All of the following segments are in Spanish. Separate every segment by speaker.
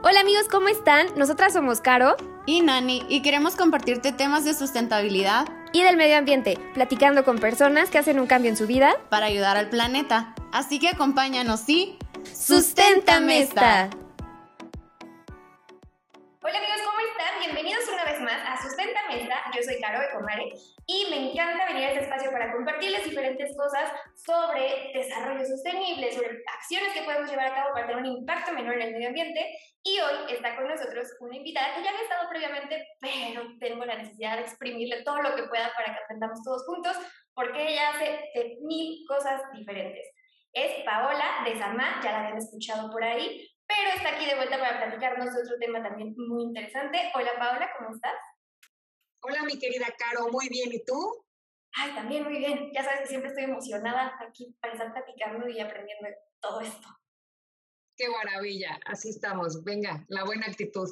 Speaker 1: Hola amigos, ¿cómo están? Nosotras somos Caro
Speaker 2: y Nani y queremos compartirte temas de sustentabilidad
Speaker 1: y del medio ambiente, platicando con personas que hacen un cambio en su vida
Speaker 2: para ayudar al planeta. Así que acompáñanos y
Speaker 1: ¡Susténtame esta! Hola amigos, ¿cómo están? Bienvenidos una vez más a Sustenta Mesa. Yo soy Caro Ecomare y me encanta venir a este espacio para compartirles diferentes cosas sobre desarrollo sostenible, sobre acciones que podemos llevar a cabo para tener un impacto menor en el medio ambiente. Y hoy está con nosotros una invitada que ya había estado previamente, pero tengo la necesidad de exprimirle todo lo que pueda para que aprendamos todos juntos, porque ella hace mil cosas diferentes. Es Paola de Samá, ya la habían escuchado por ahí, pero está aquí de vuelta para platicarnos de otro tema también muy interesante. Hola Paola, ¿cómo estás?
Speaker 3: Hola mi querida Caro, muy bien, ¿y tú?
Speaker 1: Ay, también muy bien. Ya sabes que siempre estoy emocionada aquí para estar platicando y aprendiendo todo esto.
Speaker 3: Qué maravilla, así estamos. Venga, la buena actitud.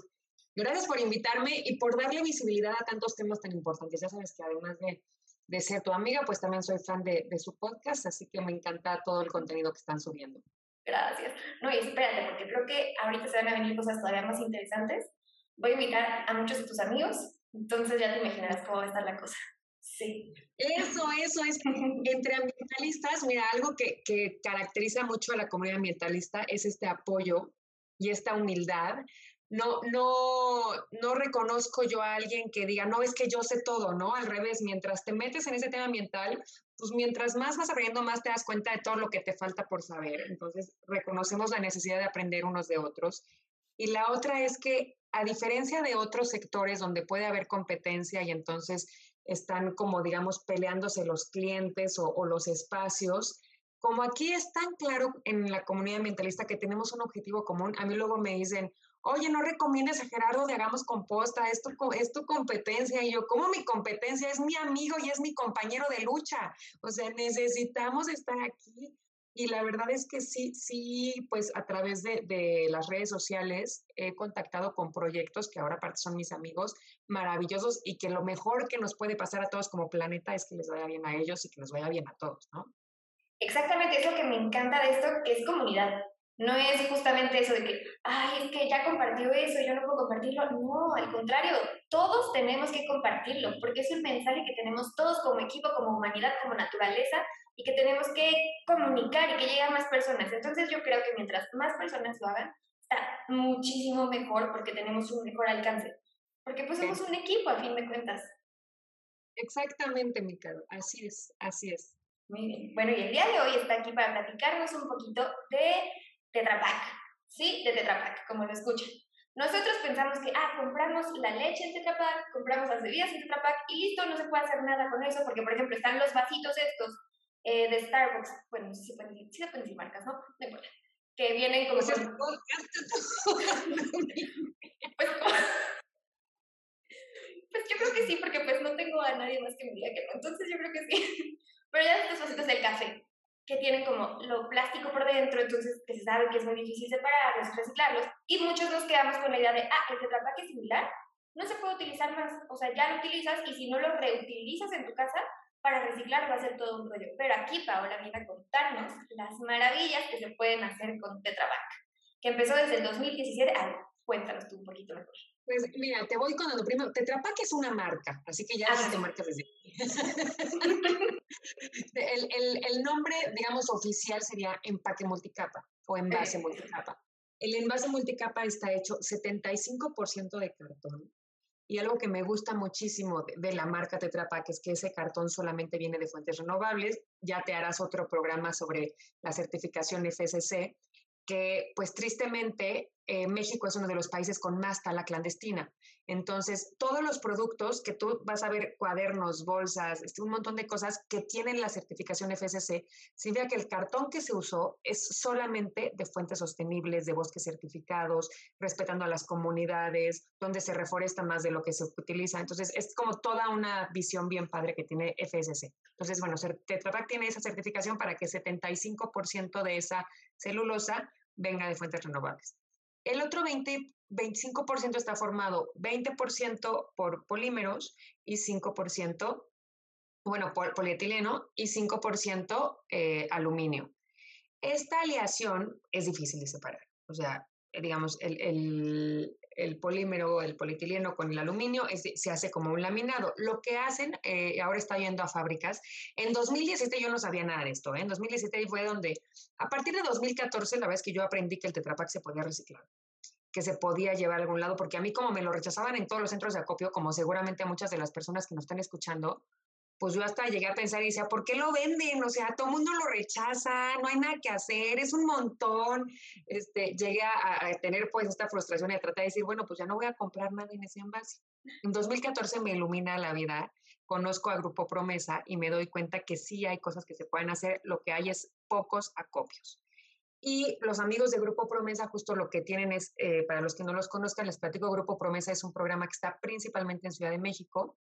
Speaker 3: Gracias por invitarme y por darle visibilidad a tantos temas tan importantes. Ya sabes que además de, de ser tu amiga, pues también soy fan de, de su podcast, así que me encanta todo el contenido que están subiendo.
Speaker 1: Gracias. No, y espérate, porque creo que ahorita se van a venir cosas todavía más interesantes. Voy a invitar a muchos de tus amigos, entonces ya te imaginarás cómo va a estar la cosa. Sí.
Speaker 3: Eso, eso es. Entre ambientalistas, mira, algo que, que caracteriza mucho a la comunidad ambientalista es este apoyo y esta humildad no, no, no reconozco yo a alguien que diga, no, es que yo sé todo, ¿no? Al revés, mientras te metes en ese tema ambiental, pues mientras más vas aprendiendo, más te das cuenta de todo lo que te falta por saber. Entonces, reconocemos la necesidad de aprender unos de otros. Y la otra es que, a diferencia de otros sectores donde puede haber competencia y entonces están como, digamos, peleándose los clientes o, los espacios, como aquí es tan claro en la comunidad ambientalista que tenemos un objetivo común, a mí luego me dicen, oye, no recomiendes a Gerardo de Hagamos Composta, es es tu competencia. Y yo, ¿cómo mi competencia? Es mi amigo y es mi compañero de lucha. O sea, necesitamos estar aquí. Y la verdad es que sí, sí, pues a través de, de las redes sociales he contactado con proyectos que ahora aparte son mis amigos maravillosos y que lo mejor que nos puede pasar a todos como planeta es que les vaya bien a ellos y que nos vaya bien a todos, ¿no?
Speaker 1: Exactamente, es lo que me encanta de esto, que es comunidad. No es justamente eso de que, ay, es que ya compartió eso, yo no puedo compartirlo. No, al contrario, todos tenemos que compartirlo, porque es un mensaje que tenemos todos como equipo, como humanidad, como naturaleza, y que tenemos que comunicar y que llegue a más personas. Entonces yo creo que mientras más personas lo hagan, está muchísimo mejor porque tenemos un mejor alcance. Porque pues somos un equipo, a fin de cuentas.
Speaker 3: Exactamente, mi caro. Así es, así es.
Speaker 1: Muy bien. Bueno, y el día de hoy está aquí para platicarnos un poquito de Tetra Pak, ¿sí? De Tetra Pak, como lo escuchan. Nosotros pensamos que, ah, compramos la leche en Tetra Pak, compramos las bebidas en Tetra Pak y listo, no se puede hacer nada con eso, porque, por ejemplo, están los vasitos estos eh, de Starbucks, bueno, sí se, pueden, sí se pueden decir marcas, ¿no? No importa. Que vienen como... Pues, pues, pues yo creo que sí, porque pues no tengo a nadie más que me diga que no, entonces yo creo que sí. Pero ya estos vasitos de café, que tienen como lo plástico por dentro, entonces que se sabe que es muy difícil separarlos, reciclarlos, y muchos nos quedamos con la idea de, ah, el Tetra es similar, no se puede utilizar más, o sea, ya lo utilizas y si no lo reutilizas en tu casa, para reciclar va a ser todo un rollo. Pero aquí Paola viene a contarnos las maravillas que se pueden hacer con Tetra que empezó desde el 2017. Ah, cuéntanos tú un poquito mejor.
Speaker 3: Pues mira, te voy con lo primero. Tetra es una marca, así que ya ah, te marcas desde el, el, el, nombre, digamos, oficial sería empaque multicapa o envase multicapa. El envase multicapa está hecho 75% de cartón. Y algo que me gusta muchísimo de, la marca Tetra Pak es que ese cartón solamente viene de fuentes renovables. Ya te harás otro programa sobre la certificación FSC, que pues tristemente eh, México es uno de los países con más tala clandestina. Entonces, todos los productos que tú vas a ver, cuadernos, bolsas, este, un montón de cosas que tienen la certificación FSC, significa que el cartón que se usó es solamente de fuentes sostenibles, de bosques certificados, respetando a las comunidades, donde se reforesta más de lo que se utiliza. Entonces, es como toda una visión bien padre que tiene FSC. Entonces, bueno, Tetra Pak tiene esa certificación para que 75% de esa celulosa venga de fuentes renovables. El otro 20, 25% está formado 20% por polímeros y 5%, bueno, por polietileno y 5% eh, aluminio. Esta aleación es difícil de separar. O sea, eh, digamos, el, el, el polímero, el polietileno con el aluminio, se hace como un laminado. Lo que hacen, eh, ahora está yendo a fábricas. En 2017 yo no sabía nada de esto. ¿eh? En 2017 fue donde, a partir de 2014, la vez que yo aprendí que el Tetrapac se podía reciclar que se podía llevar a algún lado, porque a mí como me lo rechazaban en todos los centros de acopio, como seguramente a muchas de las personas que nos están escuchando, pues yo hasta llegué a pensar y decía, ¿por qué lo venden? O sea, todo el mundo lo rechaza, no hay nada que hacer, es un montón. Este, llegué a, tener pues esta frustración y a tratar de decir, bueno, pues ya no voy a comprar nada en ese envase. En 2014 me ilumina la vida, conozco a Grupo Promesa y me doy cuenta que sí hay cosas que se pueden hacer, lo que hay es pocos acopios. Y los amigos de Grupo Promesa justo lo que tienen es, eh, para los que no los conozcan, les platico, Grupo Promesa es un programa que está principalmente en Ciudad de México,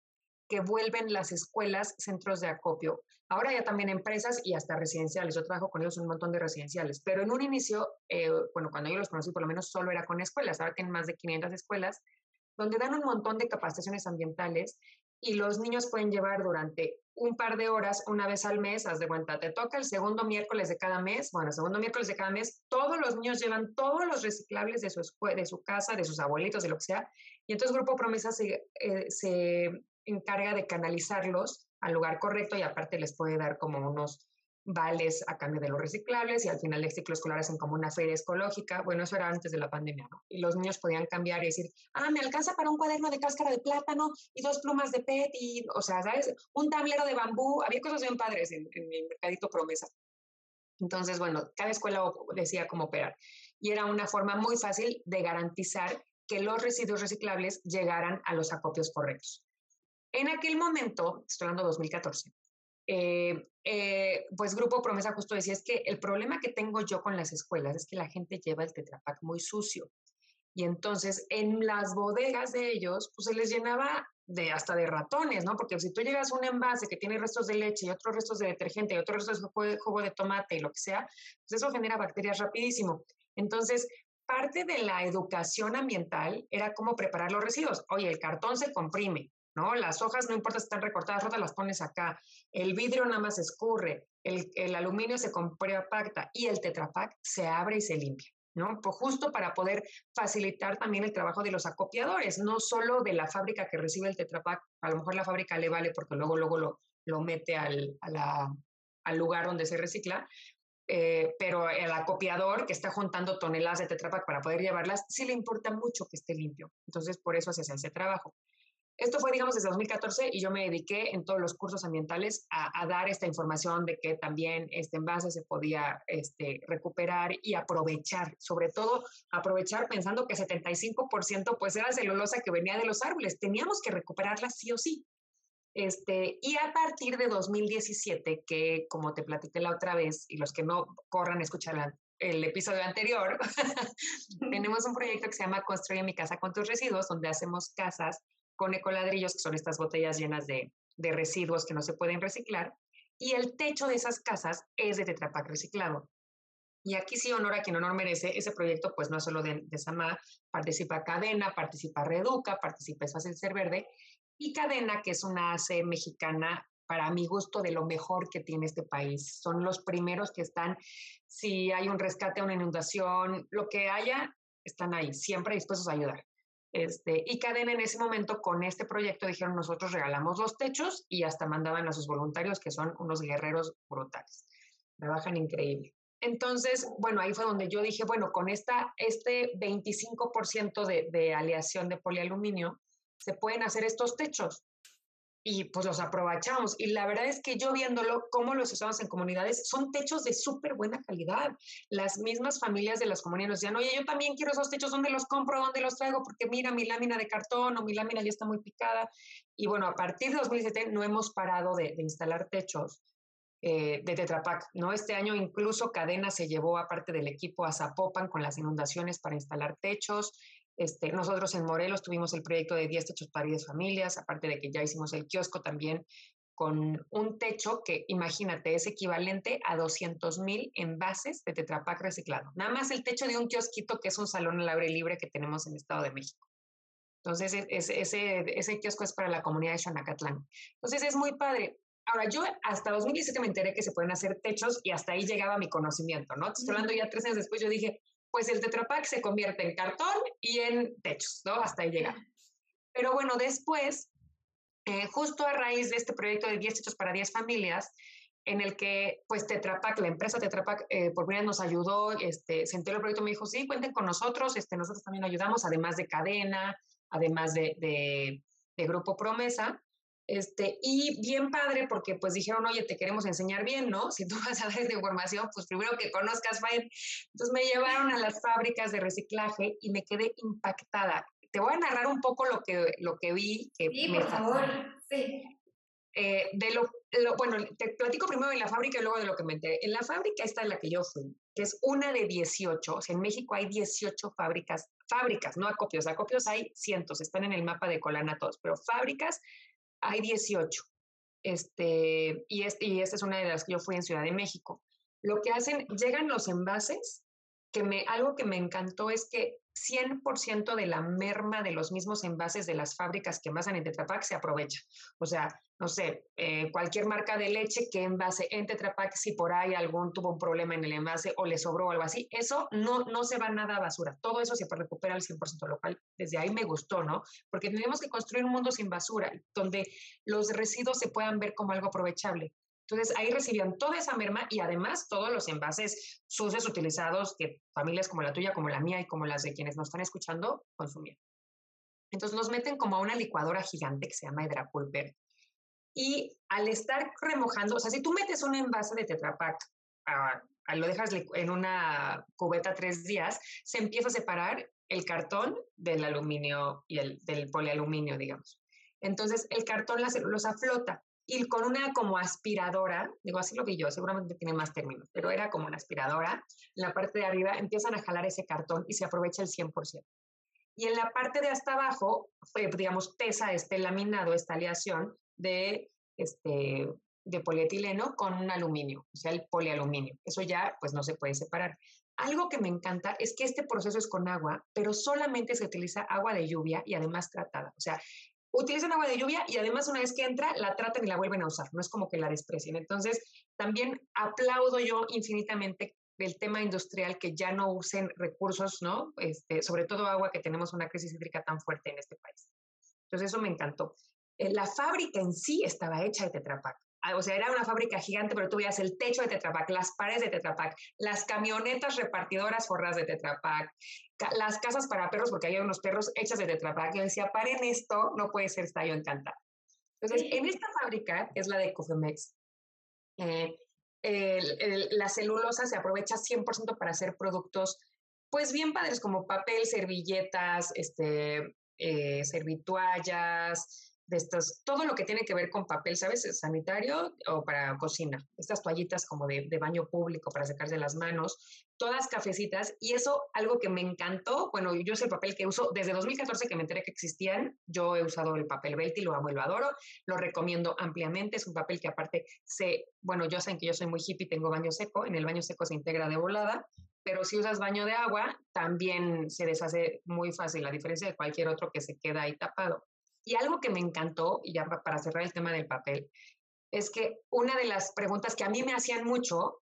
Speaker 3: que vuelven las escuelas centros de acopio. Ahora ya también empresas y hasta residenciales. Yo trabajo con ellos un montón de residenciales, pero en un inicio, eh, bueno, cuando yo los conocí por lo menos solo era con escuelas, ahora tienen más de 500 escuelas, donde dan un montón de capacitaciones ambientales y los niños pueden llevar durante un par de horas, una vez al mes, haz de cuenta, te toca el segundo miércoles de cada mes, bueno, segundo miércoles de cada mes, todos los niños llevan todos los reciclables de su, de su casa, de sus abuelitos, de lo que sea, y entonces Grupo Promesa se, eh, se encarga de canalizarlos al lugar correcto y aparte les puede dar como unos vales a cambio de los reciclables y al final del ciclo escolar hacen como una feria ecológica. Bueno, eso era antes de la pandemia, ¿no? Y los niños podían cambiar y decir, ah, me alcanza para un cuaderno de cáscara de plátano y dos plumas de PET y, o sea, ¿sabes? Un tablero de bambú. Había cosas bien padres en, en mi mercadito promesa. Entonces, bueno, cada escuela decía cómo operar. Y era una forma muy fácil de garantizar que los residuos reciclables llegaran a los acopios correctos. En aquel momento, estoy hablando de 2014, eh, eh, pues Grupo Promesa justo decía, es que el problema que tengo yo con las escuelas es que la gente lleva el tetrapack muy sucio. Y entonces en las bodegas de ellos, pues se les llenaba de hasta de ratones, ¿no? Porque si tú llegas a un envase que tiene restos de leche y otros restos de detergente y otros restos de jugo de tomate y lo que sea, pues eso genera bacterias rapidísimo. Entonces, parte de la educación ambiental era cómo preparar los residuos. Oye, el cartón se comprime, ¿no? Las hojas, no importa si están recortadas, rotas, las pones acá. El vidrio nada más escurre, el, el aluminio se compacta y el tetrapack se abre y se limpia. ¿no? Pues justo para poder facilitar también el trabajo de los acopiadores, no solo de la fábrica que recibe el tetrapack, a lo mejor la fábrica le vale porque luego, luego lo, lo mete al, al lugar donde se recicla, eh, pero el acopiador que está juntando toneladas de tetrapack para poder llevarlas, sí le importa mucho que esté limpio. Entonces, por eso se hace ese trabajo. Esto fue, digamos, desde 2014 y yo me dediqué en todos los cursos ambientales a, dar esta información de que también este envase se podía este, recuperar y aprovechar, sobre todo aprovechar pensando que 75% pues era celulosa que venía de los árboles, teníamos que recuperarla sí o sí. Este, y a partir de 2017, que como te platiqué la otra vez, y los que no corran, escuchar el episodio anterior, tenemos un proyecto que se llama Construye mi casa con tus residuos, donde hacemos casas con ecoladrillos, que son estas botellas llenas de, residuos que no se pueden reciclar, y el techo de esas casas es de Tetrapac reciclado. Y aquí sí honor a quien honor merece, ese proyecto pues no solo de, de participa Cadena, participa Reduca, participa Es Fácil Ser Verde, y Cadena, que es una AC mexicana para mi gusto de lo mejor que tiene este país. Son los primeros que están, si hay un rescate, una inundación, lo que haya, están ahí, siempre dispuestos a ayudar. Este, y Cadena en ese momento con este proyecto dijeron nosotros regalamos los techos y hasta mandaban a sus voluntarios que son unos guerreros brutales. Trabajan increíble. Entonces, bueno, ahí fue donde yo dije, bueno, con esta, este 25% de, de aleación de polialuminio se pueden hacer estos techos y pues los aprovechamos. Y la verdad es que yo viéndolo, cómo los usamos en comunidades, son techos de súper buena calidad. Las mismas familias de las comunidades nos decían, oye, yo también quiero esos techos, ¿dónde los compro? ¿Dónde los traigo? Porque mira, mi lámina de cartón o mi lámina ya está muy picada. Y bueno, a partir de 2017 no hemos parado de, instalar techos. Eh, de Tetrapac, ¿no? Este año incluso Cadena se llevó aparte del equipo a Zapopan con las inundaciones para instalar techos, este, nosotros en Morelos tuvimos el proyecto de 10 techos para 10 familias, aparte de que ya hicimos el kiosco también con un techo que, imagínate, es equivalente a 200 mil envases de Tetrapac reciclado. Nada más el techo de un kiosquito que es un salón al aire libre que tenemos en el Estado de México. Entonces, e, ese, ese kiosco es para la comunidad de Xonacatlán. Entonces, es muy padre. Ahora, yo hasta 2017 me enteré que se pueden hacer techos y hasta ahí llegaba mi conocimiento, ¿no? Estoy hablando ya tres años después, yo dije, pues el Tetra Pak se convierte en cartón y en techos, ¿no? Hasta ahí llega. Pero bueno, después, eh, justo a raíz de este proyecto de 10 techos para 10 familias, en el que pues Tetra Pak, la empresa Tetra Pak, eh, por primera nos ayudó, este, se el proyecto, me dijo, sí, cuenten con nosotros, este, nosotros también ayudamos, además de cadena, además de, de, de Grupo Promesa. Este, y bien padre porque pues dijeron, oye, te queremos enseñar bien, ¿no? Si tú vas a dar esta información, pues primero que conozcas bien. Entonces me llevaron a las fábricas de reciclaje y me quedé impactada. Te voy a narrar un poco lo que, lo que vi. Que
Speaker 1: sí, por favor, sí.
Speaker 3: Eh, de lo, lo, bueno, te platico primero de la fábrica y luego de lo que me enteré. En la fábrica esta en la que yo fui, que es una de 18, o sea, en México hay 18 fábricas, fábricas, no acopios, acopios hay cientos, están en el mapa de Colana todos, pero fábricas hay 18. Este, y, este, y esta es una de las que yo fui en Ciudad de México. Lo que hacen, llegan los envases, que me, algo que me encantó es que 100% de la merma de los mismos envases de las fábricas que envasan en Tetra Pak se aprovecha. O sea, no sé, eh, cualquier marca de leche que envase en Tetra Pak, si por ahí algún tuvo un problema en el envase o le sobró algo así, eso no, no se va nada a basura. Todo eso se recupera al 100% local. Desde ahí me gustó, ¿no? Porque tenemos que construir un mundo sin basura, donde los residuos se puedan ver como algo aprovechable. Entonces ahí recibían toda esa merma y además todos los envases sucios utilizados que familias como la tuya, como la mía y como las de quienes nos están escuchando consumían. Entonces nos meten como a una licuadora gigante que se llama Hydrapulver. Y al estar remojando, o sea, si tú metes un envase de Tetra Pak, uh, lo dejas en una cubeta tres días, se empieza a separar el cartón del aluminio y el del polialuminio, digamos. Entonces el cartón, la celulosa flota y con una como aspiradora, digo así lo vi yo, seguramente tiene más términos, pero era como una aspiradora, en la parte de arriba empiezan a jalar ese cartón y se aprovecha el 100%. Y en la parte de hasta abajo, digamos, pesa este laminado, esta aleación de, este, de polietileno con un aluminio, o sea, el polialuminio. Eso ya, pues, no se puede separar. Algo que me encanta es que este proceso es con agua, pero solamente se utiliza agua de lluvia y además tratada. O sea, utilizan agua de lluvia y además una vez que entra, la tratan y la vuelven a usar. No es como que la desprecien. Entonces, también aplaudo yo infinitamente el tema industrial que ya no usen recursos, ¿no? Este, sobre todo agua, que tenemos una crisis hídrica tan fuerte en este país. Entonces, eso me encantó. Eh, la fábrica en sí estaba hecha de Tetra Pak. Ah, o sea, era una fábrica gigante, pero tú veías el techo de Tetra Pak, las paredes de Tetra Pak, las camionetas repartidoras forradas de Tetra Pak, las casas para perros, porque había unos perros hechas de Tetra Pak. Yo decía, paren esto, no puede ser, está yo encantada. Entonces, en esta fábrica, es la de Cofemex, eh, la celulosa se aprovecha 100% para hacer productos, pues bien padres, como papel, servilletas, este, eh, servituallas, de estos, todo lo que tiene que ver con papel, ¿sabes? Sanitario o para cocina. Estas toallitas como de, de, baño público para secarse las manos, todas cafecitas. Y eso, algo que me encantó, bueno, yo sé el papel que uso desde 2014 que me enteré que existían. Yo he usado el papel Belty, lo amo y lo adoro. Lo recomiendo ampliamente. Es un papel que aparte se, bueno, yo saben que yo soy muy hippie, tengo baño seco. En el baño seco se integra de volada. Pero si usas baño de agua, también se deshace muy fácil, a diferencia de cualquier otro que se queda ahí tapado. Y algo que me encantó, y ya para cerrar el tema del papel, es que una de las preguntas que a mí me hacían mucho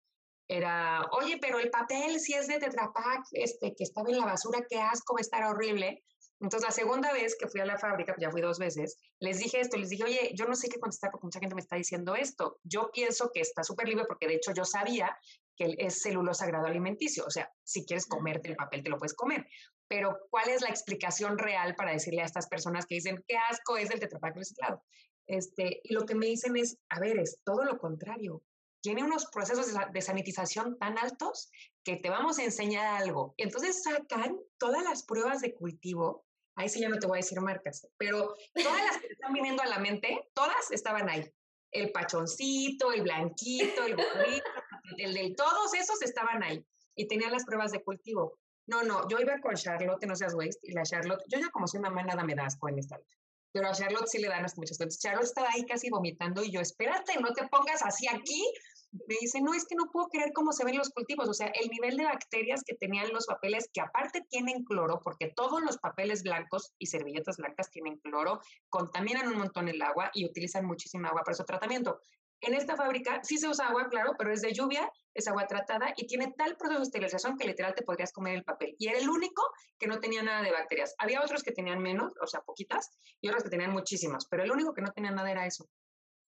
Speaker 3: era, oye, pero el papel si es de Tetra Pak, este, que estaba en la basura, qué asco, va a estar horrible. Entonces, la segunda vez que fui a la fábrica, ya fui dos veces, les dije esto, les dije, oye, yo no sé qué contestar porque mucha gente me está diciendo esto. Yo pienso que está súper libre porque de hecho yo sabía que es celulosa grado alimenticio. O sea, si quieres comerte el papel, te lo puedes comer pero ¿cuál es la explicación real para decirle a estas personas que dicen, qué asco es el tetrapack reciclado? Este, y lo que me dicen es, a ver, es todo lo contrario. Tiene unos procesos de sanitización tan altos que te vamos a enseñar algo. Entonces sacan todas las pruebas de cultivo. Ahí sí ya no te voy a decir marcas, pero todas las que están viniendo a la mente, todas estaban ahí. El pachoncito, el blanquito, el bonito, el del todos esos estaban ahí y tenían las pruebas de cultivo. No, no, yo iba con Charlotte, no seas waste, y la Charlotte, yo ya como soy mamá, nada me da asco en esta vida. Pero a Charlotte sí le dan muchas cosas. Charlotte estaba ahí casi vomitando y yo, espérate, no te pongas así aquí. Me dice, no, es que no puedo creer cómo se ven los cultivos. O sea, el nivel de bacterias que tenían los papeles, que aparte tienen cloro, porque todos los papeles blancos y servilletas blancas tienen cloro, contaminan un montón el agua y utilizan muchísima agua para su tratamiento. en esta fábrica sí se usa agua, claro, pero es de lluvia, es agua tratada y tiene tal proceso de esterilización que literal te podrías comer el papel. Y era el único que no tenía nada de bacterias. Había otros que tenían menos, o sea, poquitas, y otros que tenían muchísimas, pero el único que no tenía nada era eso.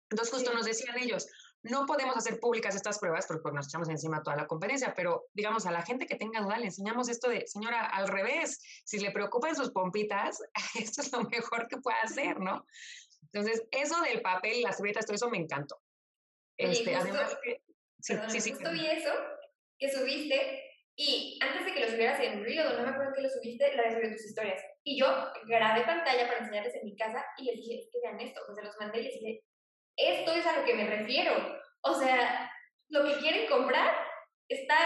Speaker 3: Entonces justo nos decían ellos, no podemos hacer públicas estas pruebas porque nos echamos encima toda la competencia, pero digamos a la gente que tenga duda le enseñamos esto de, señora, al revés, si le preocupan sus pompitas, esto es lo mejor que puede hacer, ¿no? Entonces, eso del papel y las servilletas, todo eso me encantó.
Speaker 1: Este, además sí, sí, sí, justo vi eso que subiste y antes de que lo subieras en Reel, no me acuerdo que lo subiste, la de tus historias. Y yo grabé pantalla para enseñarles en mi casa y les dije, es que vean esto, pues se los mandé y les dije, esto es a lo que me refiero. O sea, lo que quieren comprar está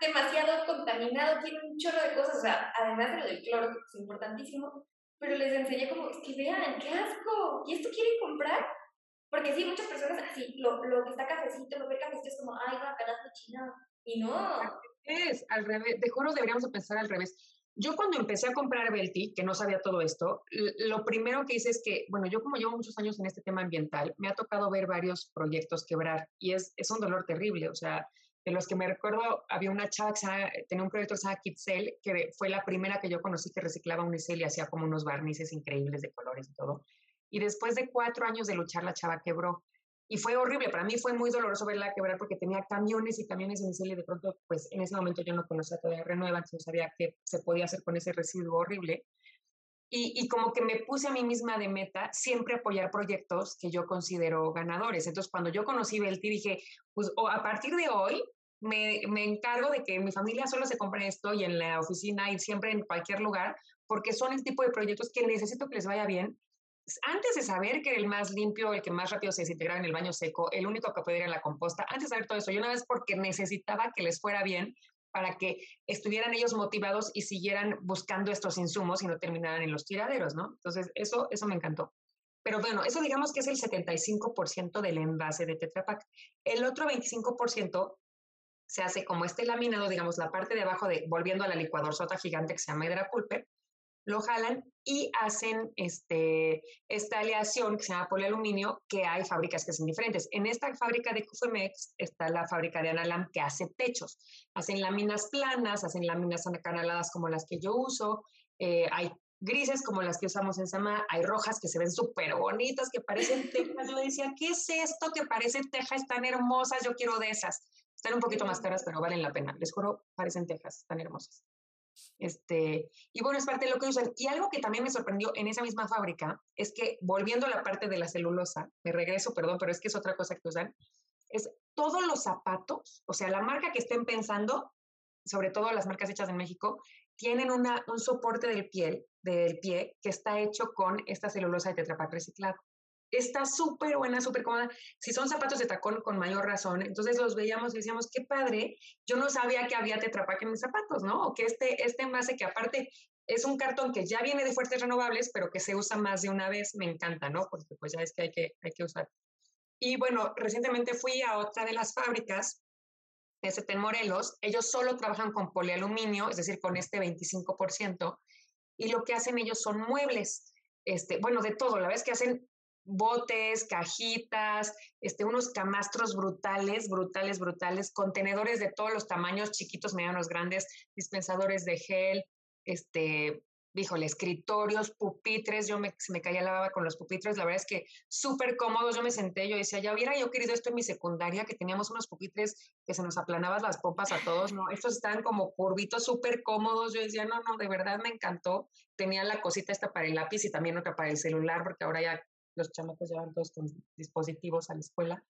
Speaker 1: demasiado contaminado, tiene un chorro de cosas, o sea, además de lo del cloro, que es importantísimo, pero les enseñé como, es que vean, qué asco, ¿y esto quieren comprar? Porque sí, muchas personas así, lo, lo que está cafecito, lo que cafecito es como, ay, va, pedazo chino, y no.
Speaker 3: Es, al revés, de juro deberíamos pensar al revés. Yo cuando empecé a comprar Belty, que no sabía todo esto, lo primero que hice es que, bueno, yo como llevo muchos años en este tema ambiental, me ha tocado ver varios proyectos quebrar y es, es un dolor terrible. O sea, de los que me recuerdo, había una chava que tenía un proyecto que se llama Kitzel, que fue la primera que yo conocí que reciclaba unicel y hacía como unos barnices increíbles de colores y todo. Y después de cuatro años de luchar, la chava quebró. Y fue horrible, para mí fue muy doloroso verla quebrar porque tenía camiones y camiones de unicel y de pronto, pues en ese momento yo no conocía todavía Renueva, entonces no sabía qué se podía hacer con ese residuo horrible. Y, y, como que me puse a mí misma de meta siempre apoyar proyectos que yo considero ganadores. Entonces, cuando yo conocí Belti, dije, pues a partir de hoy me, me, encargo de que mi familia solo se compre esto y en la oficina y siempre en cualquier lugar, porque son el tipo de proyectos que necesito que les vaya bien antes de saber que era el más limpio, el que más rápido se desintegraba en el baño seco, el único que podía ir a la composta, antes de saber todo eso, yo una vez porque necesitaba que les fuera bien para que estuvieran ellos motivados y siguieran buscando estos insumos y no terminaran en los tiraderos, ¿no? Entonces, eso, eso me encantó. Pero bueno, eso digamos que es el 75% del envase de Tetra Pak. El otro 25% se hace como este laminado, digamos, la parte de abajo de, volviendo a la licuadorzota gigante que se llama Hydra Pulper, lo jalan y hacen este, esta aleación que se llama polialuminio, que hay fábricas que son diferentes. En esta fábrica de Cufemex está la fábrica de Analam que hace techos. Hacen láminas planas, hacen láminas acanaladas como las que yo uso, eh, hay grises como las que usamos en Sama, hay rojas que se ven súper bonitas, que parecen tejas. Yo decía, ¿qué es esto que parece tejas tan hermosas? Yo quiero de esas. Están un poquito más caras, pero valen la pena. Les juro, parecen tejas tan hermosas. Este, y bueno, es parte de lo que usan. Y algo que también me sorprendió en esa misma fábrica es que, volviendo a la parte de la celulosa, me regreso, perdón, pero es que es otra cosa que usan, es todos los zapatos, o sea, la marca que estén pensando, sobre todo las marcas hechas en México, tienen una, un soporte del, piel, del pie que está hecho con esta celulosa de tetrapack reciclado está súper buena, súper cómoda. Si son zapatos de tacón, con mayor razón. Entonces los veíamos y decíamos, qué padre. Yo no sabía que había tetrapack en mis zapatos, ¿no? O que este, este envase que aparte es un cartón que ya viene de fuertes renovables, pero que se usa más de una vez, me encanta, ¿no? Porque pues ya es que hay que, hay que usar. Y bueno, recientemente fui a otra de las fábricas, ST en Morelos. Ellos solo trabajan con polialuminio, es decir, con este 25%. Y lo que hacen ellos son muebles. Este, bueno, de todo, la vez que hacen botes, cajitas, este, unos camastros brutales, brutales, brutales, contenedores de todos los tamaños, chiquitos, medianos, grandes, dispensadores de gel, este, híjole, escritorios, pupitres, yo me, me caía la baba con los pupitres, la verdad es que súper cómodos, yo me senté, yo decía, ya hubiera yo querido esto en mi secundaria, que teníamos unos pupitres que se nos aplanaban las pompas a todos, ¿no? Estos están como curvitos, súper cómodos, yo decía, no, no, de verdad me encantó, tenía la cosita esta para el lápiz y también otra para el celular, porque ahora ya los chamacos llevan todos con dispositivos a la escuela.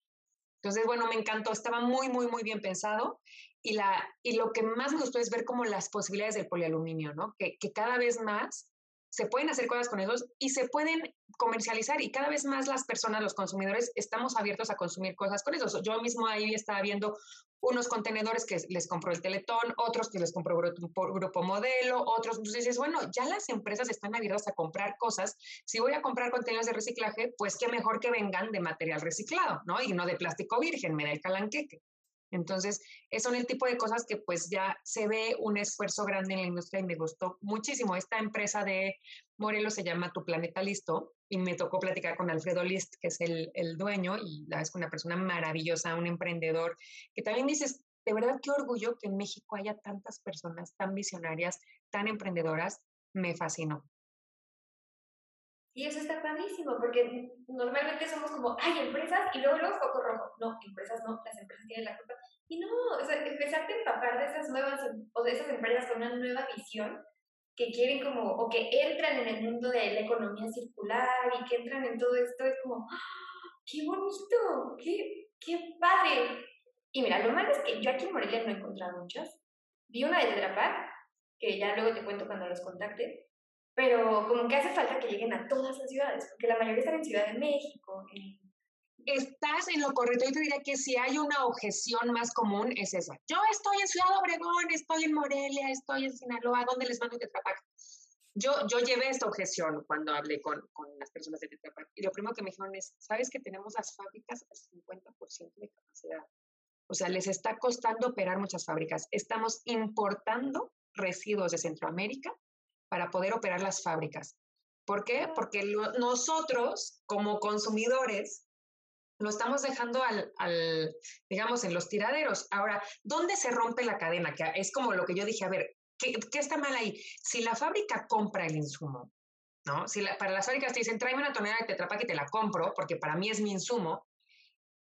Speaker 3: Entonces, bueno, me encantó, estaba muy, muy, muy bien pensado. Y, la, y lo que más me gustó es ver como las posibilidades del polialuminio, ¿no? Que, que cada vez más se pueden hacer cosas con ellos y se pueden comercializar y cada vez más las personas, los consumidores, estamos abiertos a consumir cosas con eso. Yo mismo ahí estaba viendo unos contenedores que les compró el Teletón, otros que les compró Grupo, grupo Modelo, otros. Entonces dices, bueno, ya las empresas están abiertas a comprar cosas. Si voy a comprar contenedores de reciclaje, pues qué mejor que vengan de material reciclado, ¿no? Y no de plástico virgen, me da el calanqueque. Entonces, son el tipo de cosas que pues ya se ve un esfuerzo grande en la industria y me gustó muchísimo. Esta empresa de, Morelos se llama Tu Planeta Listo y me tocó platicar con Alfredo List, que es el, el dueño y la es una persona maravillosa, un emprendedor, que también dices, de verdad qué orgullo que en México haya tantas personas tan visionarias, tan emprendedoras, me fascinó.
Speaker 1: Y eso está padrísimo, porque normalmente somos como, hay empresas y luego luego foco rojo. No, empresas no, las empresas tienen la culpa. Y no, o sea, empezarte a empapar de esas nuevas, o de esas empresas con una nueva visión, que quieren como, o que entran en el mundo de la economía circular y que entran en todo esto, es como, ¡Ah! ¡qué bonito! ¡Qué, qué padre! Y mira, lo malo es que yo aquí en Morelia no he encontrado muchas. Vi una de Tetra que ya luego te cuento cuando los contacte, pero como que hace falta que lleguen a todas las ciudades, porque la mayoría están en Ciudad de México.
Speaker 3: Estás en lo correcto. Yo te diría que si hay una objeción más común es esa. Yo estoy en Ciudad Obregón, estoy en Morelia, estoy en Sinaloa, ¿dónde les mando Tetra Yo, yo llevé esta objeción cuando hablé con, con las personas de Tetra Y lo primero que me dijeron es, ¿sabes que tenemos las fábricas al 50% de capacidad? O sea, les está costando operar muchas fábricas. Estamos importando residuos de Centroamérica para poder operar las fábricas. ¿Por qué? Porque nosotros, como consumidores, lo estamos dejando al, al, digamos, en los tiraderos. Ahora, ¿dónde se rompe la cadena? Que es como lo que yo dije, a ver, ¿qué, qué está mal ahí? Si la fábrica compra el insumo, ¿no? Si para las fábricas te dicen, tráeme una tonelada de tetrapac y te la compro, porque para mí es mi insumo,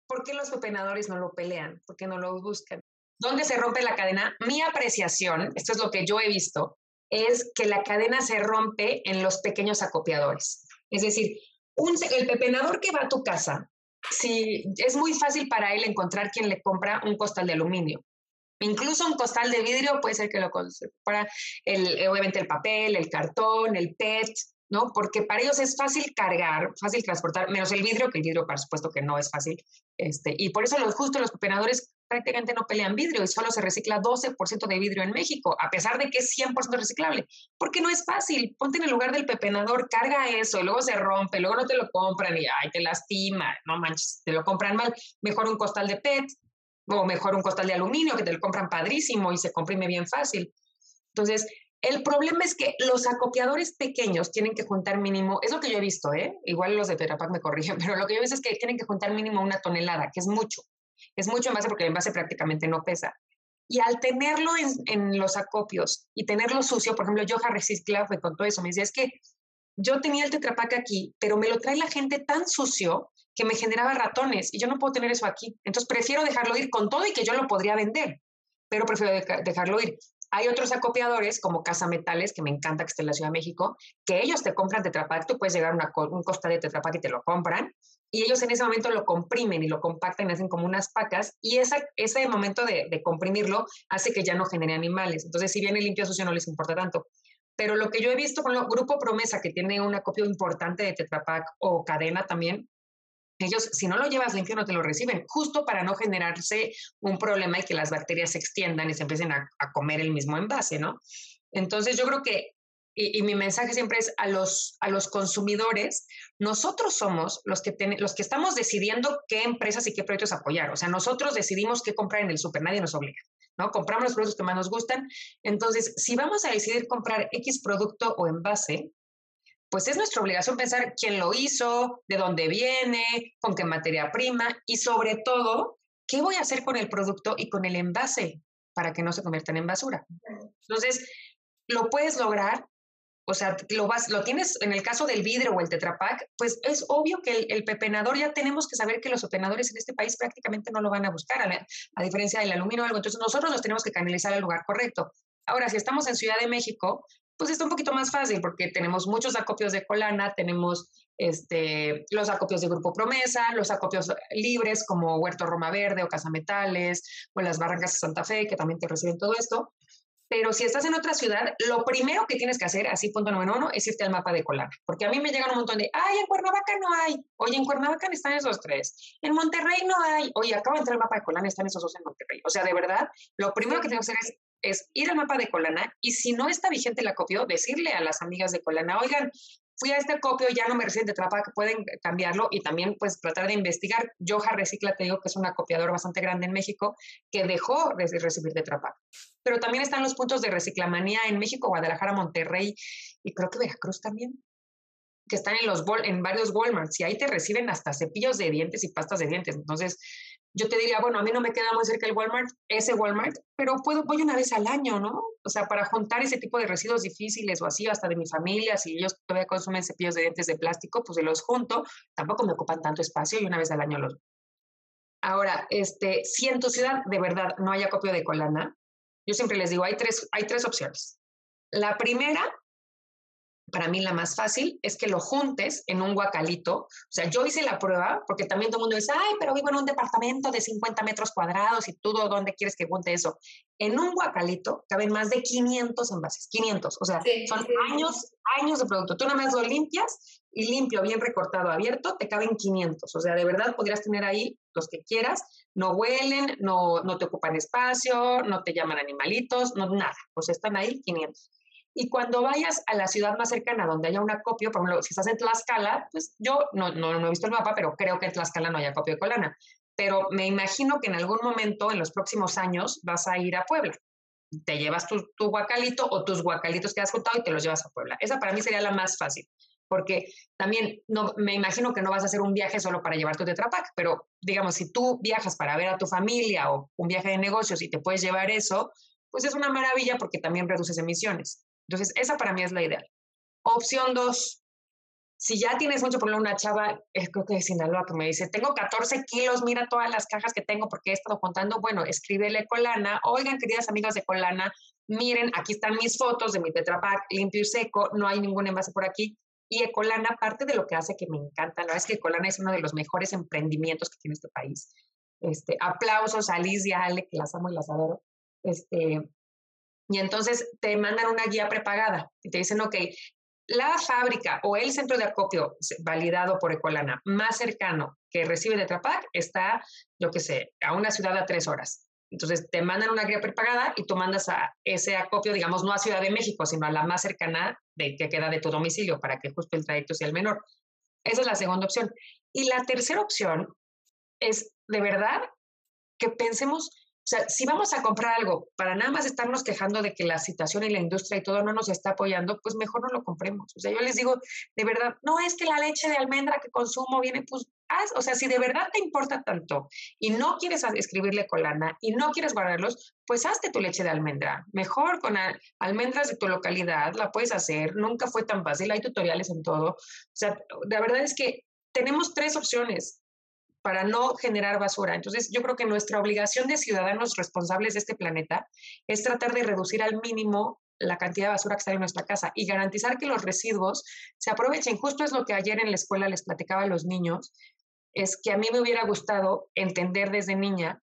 Speaker 3: ¿por qué los pepenadores no lo pelean? ¿Por qué no lo buscan? ¿Dónde se rompe la cadena? Mi apreciación, esto es lo que yo he visto, es que la cadena se rompe en los pequeños acopiadores. Es decir, el pepenador que va a tu casa, si es muy fácil para él encontrar quien le compra un costal de aluminio. Incluso un costal de vidrio puede ser que lo compra, el, obviamente el papel, el cartón, el PET, ¿no? Porque para ellos es fácil cargar, fácil transportar, menos el vidrio, que el vidrio, por supuesto, que no es fácil. Este, y por eso los, justo los pepenadores prácticamente no pelean vidrio y solo se recicla 12% de vidrio en México, a pesar de que es 100% reciclable. Porque no es fácil. Ponte en el lugar del pepenador, carga eso, luego se rompe, luego no te lo compran y ay, te lastima, no manches, te lo compran mal. Mejor un costal de PET o mejor un costal de aluminio que te lo compran padrísimo y se comprime bien fácil. Entonces, el problema es que los acopiadores pequeños tienen que juntar mínimo, es lo que yo he visto, ¿eh? igual los de Terapac me corrigen, pero lo que yo he visto es que tienen que juntar mínimo una tonelada, que es mucho. Es mucho envase porque el envase prácticamente no pesa. Y al tenerlo en, los acopios y tenerlo sucio, por ejemplo, Joja Recicla fue con todo eso, me decía, es que yo tenía el tetrapac aquí, pero me lo trae la gente tan sucio que me generaba ratones y yo no puedo tener eso aquí. Entonces prefiero dejarlo ir con todo y que yo lo podría vender, pero prefiero dejarlo ir. Hay otros acopiadores como Casa Metales, que me encanta que esté en la Ciudad de México, que ellos te compran tetrapac, tú puedes llegar a un costa de tetrapac y te lo compran, y ellos en ese momento lo comprimen y lo compactan y hacen como unas pacas y esa, ese momento de, comprimirlo hace que ya no genere animales. Entonces, si viene limpio sucio no les importa tanto. Pero lo que yo he visto con el Grupo Promesa, que tiene un acopio importante de Tetra o cadena también, ellos, si no lo llevas limpio, no te lo reciben, justo para no generarse un problema y que las bacterias se extiendan y se empiecen a, comer el mismo envase, ¿no? Entonces, yo creo que y, mi mensaje siempre es a los, a los consumidores, nosotros somos los que, los que estamos decidiendo qué empresas y qué proyectos apoyar. O sea, nosotros decidimos qué comprar en el super, nadie nos obliga, ¿no? Compramos los productos que más nos gustan. Entonces, si vamos a decidir comprar X producto o envase, pues es nuestra obligación pensar quién lo hizo, de dónde viene, con qué materia prima y sobre todo, qué voy a hacer con el producto y con el envase para que no se conviertan en basura. Entonces, lo puedes lograr o sea, lo, vas, lo tienes en el caso del vidrio o el tetrapac, pues es obvio que el, pepenador ya tenemos que saber que los pepenadores en este país prácticamente no lo van a buscar, a, diferencia del aluminio o algo. Entonces nosotros los tenemos que canalizar al lugar correcto. Ahora, si estamos en Ciudad de México, pues está un poquito más fácil porque tenemos muchos acopios de colana, tenemos este, los acopios de Grupo Promesa, los acopios libres como Huerto Roma Verde o Casa Metales o las Barrancas de Santa Fe, que también te reciben todo esto. Pero si estás en otra ciudad, lo primero que tienes que hacer, así punto número uno, es irte al mapa de Colana. Porque a mí me llegan un montón de, ay, en Cuernavaca no hay. Oye, en Cuernavaca están esos tres. En Monterrey no hay. Oye, acabo de entrar al mapa de Colana, están esos dos en Monterrey. O sea, de verdad, lo primero que tengo que hacer es, es ir al mapa de Colana y si no está vigente la copio, decirle a las amigas de Colana, oigan, fui a este copio, ya no me reciben de que pueden cambiarlo y también pues tratar de investigar. Yoja Recicla, te digo que es una copiadora bastante grande en México que dejó de recibir de Trapac. Pero también están los puntos de reciclamanía en México, Guadalajara, Monterrey y creo que Veracruz también que están en, los, en varios Walmarts y ahí te reciben hasta cepillos de dientes y pastas de dientes. Entonces, yo te diría, bueno, a mí no me queda muy cerca el Walmart, ese Walmart, pero puedo, voy una vez al año, ¿no? O sea, para juntar ese tipo de residuos difíciles o así, hasta de mi familia, si ellos todavía consumen cepillos de dientes de plástico, pues se los junto, tampoco me ocupan tanto espacio y una vez al año los... Ahora, este, si en tu ciudad de verdad no hay acopio de colana, yo siempre les digo, hay tres, hay tres opciones. La primera para mí la más fácil es que lo juntes en un guacalito. O sea, yo hice la prueba porque también todo el mundo dice, ay, pero vivo en un departamento de 50 metros cuadrados y tú dónde quieres que junte eso. En un guacalito caben más de 500 envases, 500. O sea, son años, años de producto. Tú nada más lo limpias y limpio, bien recortado, abierto, te caben 500. O sea, de verdad podrías tener ahí los que quieras. No huelen, no, no te ocupan espacio, no te llaman animalitos, no nada. Pues están ahí 500. Y cuando vayas a la ciudad más cercana donde haya un acopio, por ejemplo, si estás en Tlaxcala, pues yo no, no, no he visto el mapa, pero creo que en Tlaxcala no hay acopio de colana. Pero me imagino que en algún momento, en los próximos años, vas a ir a Puebla. Te llevas tu, tu guacalito o tus guacalitos que has juntado y te los llevas a Puebla. Esa para mí sería la más fácil, porque también no, me imagino que no vas a hacer un viaje solo para llevar tu Tetrapac, pero digamos, si tú viajas para ver a tu familia o un viaje de negocios y te puedes llevar eso, pues es una maravilla porque también reduces emisiones. Entonces, esa para mí es la ideal. Opción dos, si ya tienes mucho problema, una chava, creo que de Sinaloa, que me dice, tengo 14 kilos, mira todas las cajas que tengo porque he estado contando, bueno, escríbele Colana, oigan, queridas amigas de Colana, miren, aquí están mis fotos de mi Tetra limpio y seco, no hay ningún envase por aquí. Y Ecolana, parte de lo que hace que me encanta, la verdad es que Ecolana es uno de los mejores emprendimientos que tiene este país. Este, aplausos a Liz y a Ale, que las amo y las adoro. Este, y entonces te mandan una guía prepagada y te dicen, ok, la fábrica o el centro de acopio validado por Ecolana más cercano que recibe de Trapac está, lo que sé, a una ciudad a tres horas. Entonces te mandan una guía prepagada y tú mandas a ese acopio, digamos, no a Ciudad de México, sino a la más cercana de, que queda de tu domicilio para que justo el trayecto sea el menor. Esa es la segunda opción. Y la tercera opción es de verdad que pensemos o sea, si vamos a comprar algo para nada más estarnos quejando de que la situación y la industria y todo no nos está apoyando, pues mejor no lo compremos. O sea, yo les digo, de verdad, no es que la leche de almendra que consumo viene, pues, haz, o sea, si de verdad te importa tanto y no quieres escribirle colana y no quieres guardarlos, pues hazte tu leche de almendra. Mejor con almendras de tu localidad, la puedes hacer, nunca fue tan fácil, hay tutoriales en todo. O sea, la verdad es que tenemos tres opciones para no generar basura. Entonces, yo creo que nuestra obligación de ciudadanos responsables de este planeta es tratar de reducir al mínimo la cantidad de basura que está en nuestra casa y garantizar que los residuos se aprovechen. Justo es lo que ayer en la escuela les platicaba a los niños, es que a mí me hubiera gustado entender desde niña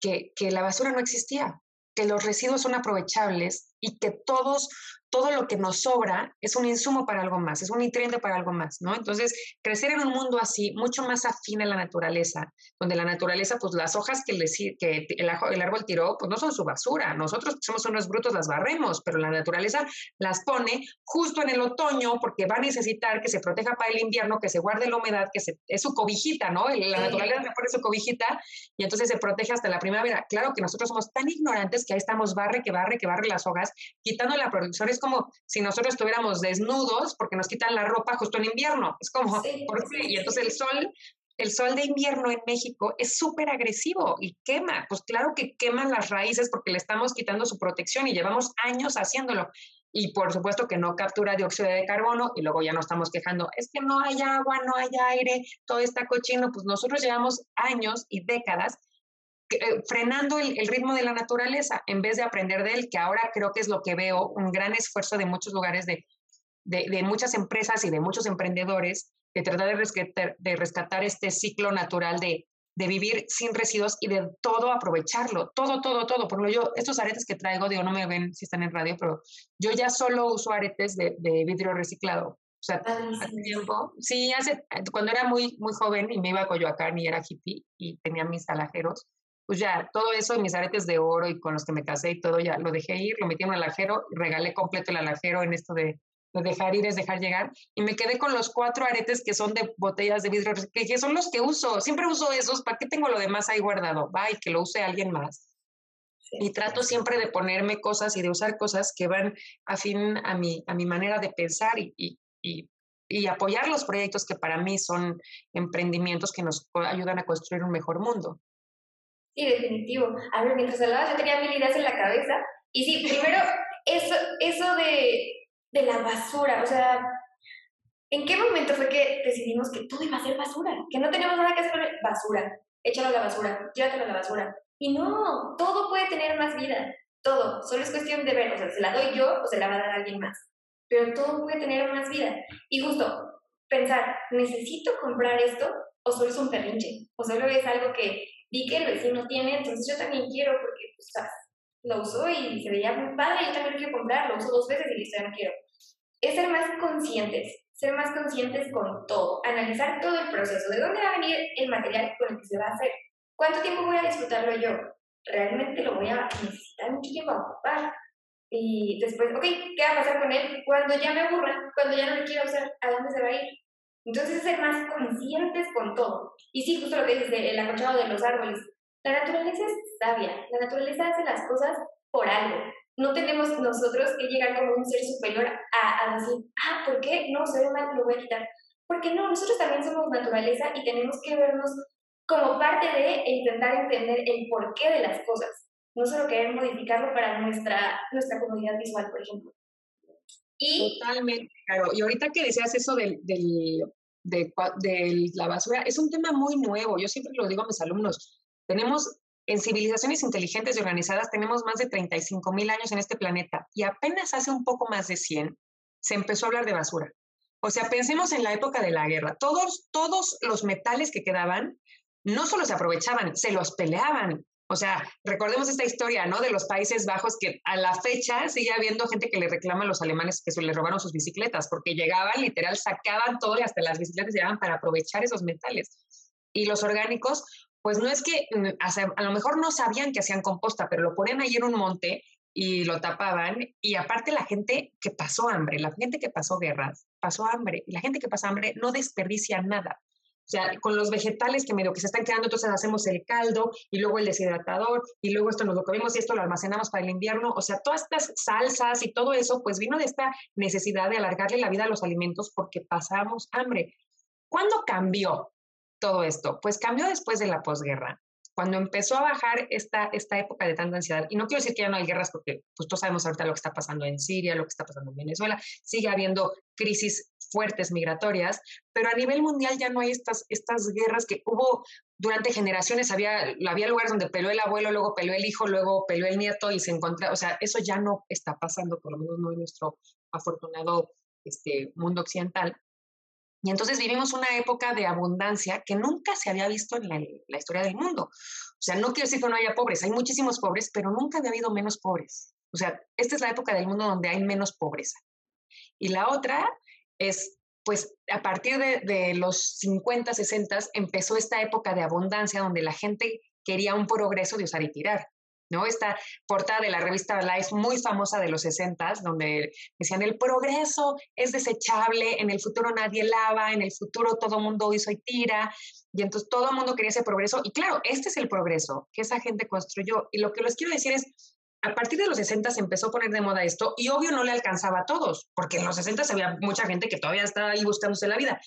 Speaker 3: que, que la basura no existía, que los residuos son aprovechables y que todos todo lo que nos sobra es un insumo para algo más, es un nutriente para algo más, ¿no? Entonces, crecer en un mundo así, mucho más afín a la naturaleza, donde la naturaleza, pues las hojas que, que el, el, árbol tiró, pues no son su basura, nosotros que somos unos brutos las barremos, pero la naturaleza las pone justo en el otoño porque va a necesitar que se proteja para el invierno, que se guarde la humedad, que se, es su cobijita, ¿no? La naturaleza le pone su cobijita y entonces se protege hasta la primavera. Claro que nosotros somos tan ignorantes que ahí estamos barre, que barre, que barre las hojas, quitando la producción es como si nosotros estuviéramos desnudos porque nos quitan la ropa justo en invierno. Es como, ¿por qué? Y entonces el sol, el sol de invierno en México es súper agresivo y quema. Pues claro que queman las raíces porque le estamos quitando su protección y llevamos años haciéndolo. Y por supuesto que no captura dióxido de carbono y luego ya nos estamos quejando, es que no hay agua, no hay aire, todo está cochino. Pues nosotros llevamos años y décadas eh, frenando el, ritmo de la naturaleza en vez de aprender de él, que ahora creo que es lo que veo, un gran esfuerzo de muchos lugares, de, de, muchas empresas y de muchos emprendedores, de tratar de rescatar, de rescatar este ciclo natural de, de vivir sin residuos y de todo aprovecharlo, todo, todo, todo. Por ejemplo, yo, estos aretes que traigo, digo, no me ven si están en radio, pero yo ya solo uso aretes de, de vidrio reciclado. O sea, ah, hace tiempo, sí, hace, cuando era muy, muy joven y me iba a Coyoacán y era hippie y tenía mis alajeros, pues ya todo eso y mis aretes de oro y con los que me casé y todo ya lo dejé ir, lo metí en un alajero, regalé completo el alajero en esto de, dejar ir es dejar llegar. Y me quedé con los cuatro aretes que son de botellas de vidrio, que son los que uso. Siempre uso esos. ¿Para qué tengo lo demás ahí guardado? Va y que lo use alguien más. Y trato siempre de ponerme cosas y de usar cosas que van afín a mi, a mi manera de pensar y, y, y, y apoyar los proyectos que para mí son emprendimientos que nos ayudan a construir un mejor mundo.
Speaker 1: Sí, definitivo. A ver, mientras hablabas yo tenía mil ideas en la cabeza. Y sí, primero, eso, eso de, de la basura, o sea, ¿en qué momento fue que decidimos que todo iba a ser basura? Que no teníamos nada que hacer basura. Échalo a la basura, llévatelo a la basura. Y no, todo puede tener más vida. Todo. Solo es cuestión de ver, o sea, ¿se la doy yo o se la va a dar alguien más? Pero todo puede tener más vida. Y justo, pensar, ¿necesito comprar esto? ¿O solo es un perrinche? ¿O solo es algo que vi que el vecino tiene, entonces yo también quiero porque pues, lo usó y se veía muy padre, yo también quiero comprar, lo uso dos veces y listo, ya no quiero. Es ser más conscientes, ser más conscientes con todo, analizar todo el proceso, de dónde va a venir el material con el que se va a hacer, cuánto tiempo voy a disfrutarlo yo, realmente lo voy a necesitar mucho tiempo a ocupar. Y después, ok, ¿qué va a pasar con él? Cuando ya me aburra, cuando ya no lo quiero usar, ¿a dónde se va a ir? Entonces, ser más conscientes con todo. Y sí, justo lo que dices, el acolchado de los árboles. La naturaleza es sabia, la naturaleza hace las cosas por algo. No tenemos nosotros que llegar como un ser superior a, a decir, ah, ¿por qué? No, soy humano, lo voy a quitar. Porque no, nosotros también somos naturaleza y tenemos que vernos como parte de intentar entender el porqué de las cosas. No solo querer modificarlo para nuestra, nuestra comodidad visual, por ejemplo.
Speaker 3: Y, Totalmente, claro. Y ahorita que decías eso del, del, de, la basura, es un tema muy nuevo. Yo siempre lo digo a mis alumnos. Tenemos, en civilizaciones inteligentes y organizadas, tenemos más de 35 mil años en este planeta y apenas hace un poco más de 100 se empezó a hablar de basura. O sea, pensemos en la época de la guerra. Todos, todos los metales que quedaban no solo se aprovechaban, se los peleaban. O sea, recordemos esta historia, ¿no? De los Países Bajos que a la fecha sigue habiendo gente que le reclama a los alemanes que se les robaron sus bicicletas, porque llegaban, literal, sacaban todo hasta las bicicletas llegaban para aprovechar esos metales. Y los orgánicos, pues no es que, mm, a lo mejor no sabían que hacían composta, pero lo ponían ahí en un monte y lo tapaban. Y aparte la gente que pasó hambre, la gente que pasó guerras, pasó hambre. Y la gente que pasa hambre no desperdicia nada. O sea, con los vegetales que medio que se están quedando, entonces hacemos el caldo y luego el deshidratador y luego esto nos lo comemos y esto lo almacenamos para el invierno. O sea, todas estas salsas y todo eso, pues vino de esta necesidad de alargarle la vida a los alimentos porque pasamos hambre. ¿Cuándo cambió todo esto? Pues cambió después de la posguerra cuando empezó a bajar esta, esta época de tanta ansiedad, y no quiero decir que ya no hay guerras, porque pues todos sabemos ahorita lo que está pasando en Siria, lo que está pasando en Venezuela, sigue habiendo crisis fuertes migratorias, pero a nivel mundial ya no hay estas, estas guerras que hubo durante generaciones, había, había lugares donde peleó el abuelo, luego peleó el hijo, luego peleó el nieto y se encontró, o sea, eso ya no está pasando, por lo menos no en nuestro afortunado este, mundo occidental. Y entonces vivimos una época de abundancia que nunca se había visto en la, historia del mundo. O sea, no quiero decir que no haya pobres, hay muchísimos pobres, pero nunca había habido menos pobres. O sea, esta es la época del mundo donde hay menos pobreza. Y la otra es, pues, a partir de, de los 50, 60 empezó esta época de abundancia donde la gente quería un progreso de usar y tirar. ¿no? Esta portada de la revista Life muy famosa de los 60, donde decían, el progreso es desechable, en el futuro nadie lava, en el futuro todo mundo hizo y tira, y entonces todo el mundo quería ese progreso. Y claro, este es el progreso que esa gente construyó. Y lo que les quiero decir es, a partir de los 60 se empezó a poner de moda esto y obvio no le alcanzaba a todos, porque en los 60 había mucha gente que todavía estaba ahí buscándose la vida.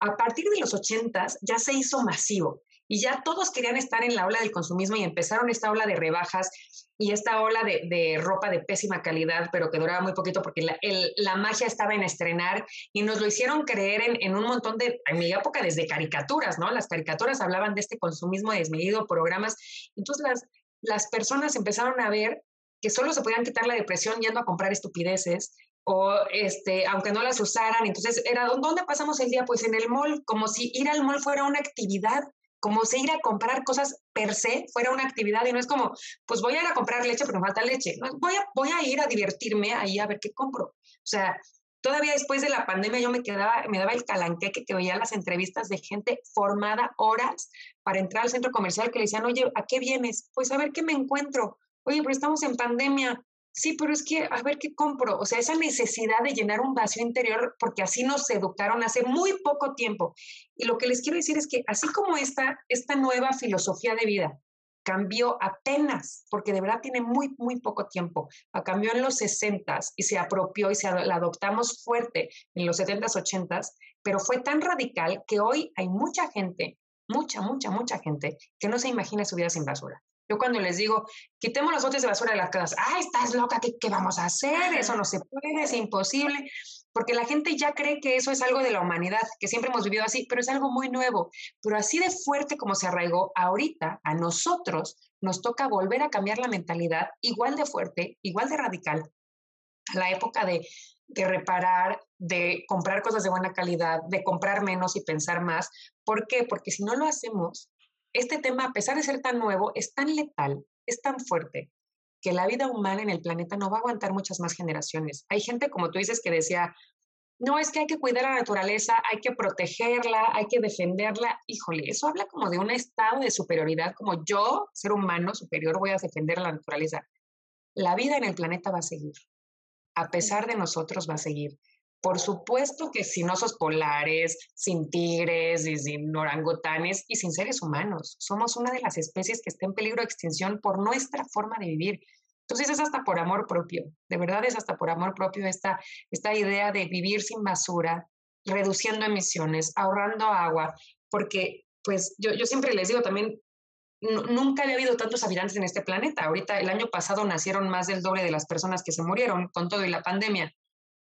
Speaker 3: A partir de los 80 ya se hizo masivo y ya todos querían estar en la ola del consumismo y empezaron esta ola de rebajas y esta ola de, ropa de pésima calidad, pero que duraba muy poquito porque la, la, magia estaba en estrenar y nos lo hicieron creer en, en, un montón de, en mi época, desde caricaturas, ¿no? Las caricaturas hablaban de este consumismo desmedido, programas. Entonces las, las personas empezaron a ver que solo se podían quitar la depresión yendo a comprar estupideces o este, aunque no las usaran, entonces era, ¿dónde pasamos el día? Pues en el mall, como si ir al mall fuera una actividad como si ir a comprar cosas per se fuera una actividad y no es como, pues voy a ir a comprar leche, pero me falta leche. voy, a, voy a ir a divertirme ahí a ver qué compro. O sea, todavía después de la pandemia yo me quedaba, me daba el calanqueque que veía las entrevistas de gente formada horas para entrar al centro comercial que le decían, oye, ¿a qué vienes? Pues a ver qué me encuentro. Oye, pero estamos en pandemia. sí, pero es que, a ver qué compro. O sea, esa necesidad de llenar un vacío interior, porque así nos educaron hace muy poco tiempo. Y lo que les quiero decir es que así como esta, esta nueva filosofía de vida cambió apenas, porque de verdad tiene muy, muy poco tiempo, cambió en los 60 y se apropió y se la adoptamos fuerte en los 70s, 80s, pero fue tan radical que hoy hay mucha gente, mucha, mucha, mucha gente que no se imagina su vida sin basura. Yo cuando les digo, quitemos los botes de basura de las casas, ¡ay, estás loca! ¿Qué, ¿Qué, vamos a hacer? Eso no se puede, es imposible. Porque la gente ya cree que eso es algo de la humanidad, que siempre hemos vivido así, pero es algo muy nuevo. Pero así de fuerte como se arraigó, ahorita a nosotros nos toca volver a cambiar la mentalidad igual de fuerte, igual de radical, a la época de, de reparar, de comprar cosas de buena calidad, de comprar menos y pensar más. ¿Por qué? Porque si no lo hacemos, este tema, a pesar de ser tan nuevo, es tan letal, es tan fuerte, que la vida humana en el planeta no va a aguantar muchas más generaciones. Hay gente, como tú dices, que decía, no, es que hay que cuidar a la naturaleza, hay que protegerla, hay que defenderla. Híjole, eso habla como de un estado de superioridad, como yo, ser humano superior, voy a defender a la naturaleza. La vida en el planeta va a seguir. A pesar de nosotros va a seguir. Por supuesto que sin osos polares, sin tigres y sin orangutanes y sin seres humanos. Somos una de las especies que está en peligro de extinción por nuestra forma de vivir. Entonces es hasta por amor propio, de verdad es hasta por amor propio esta, esta idea de vivir sin basura, reduciendo emisiones, ahorrando agua, porque pues yo, yo siempre les digo también, nunca había habido tantos habitantes en este planeta. Ahorita el año pasado nacieron más del doble de las personas que se murieron con todo y la pandemia.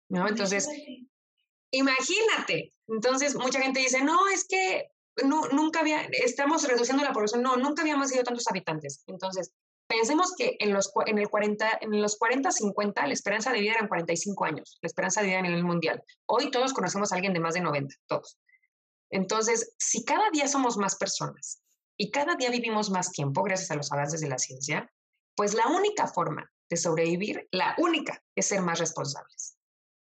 Speaker 3: ¿No? Entonces, imagínate. Entonces, mucha gente dice, no, es que no, nunca había, estamos reduciendo la población. No, nunca habíamos sido tantos habitantes. Entonces, pensemos que en los, en el 40, en los 40, 50, la esperanza de vida eran 45 años, la esperanza de vida a nivel mundial. Hoy todos conocemos a alguien de más de 90, todos. Entonces, si cada día somos más personas y cada día vivimos más tiempo gracias a los avances de la ciencia, pues la única forma de sobrevivir, la única, es ser más responsables.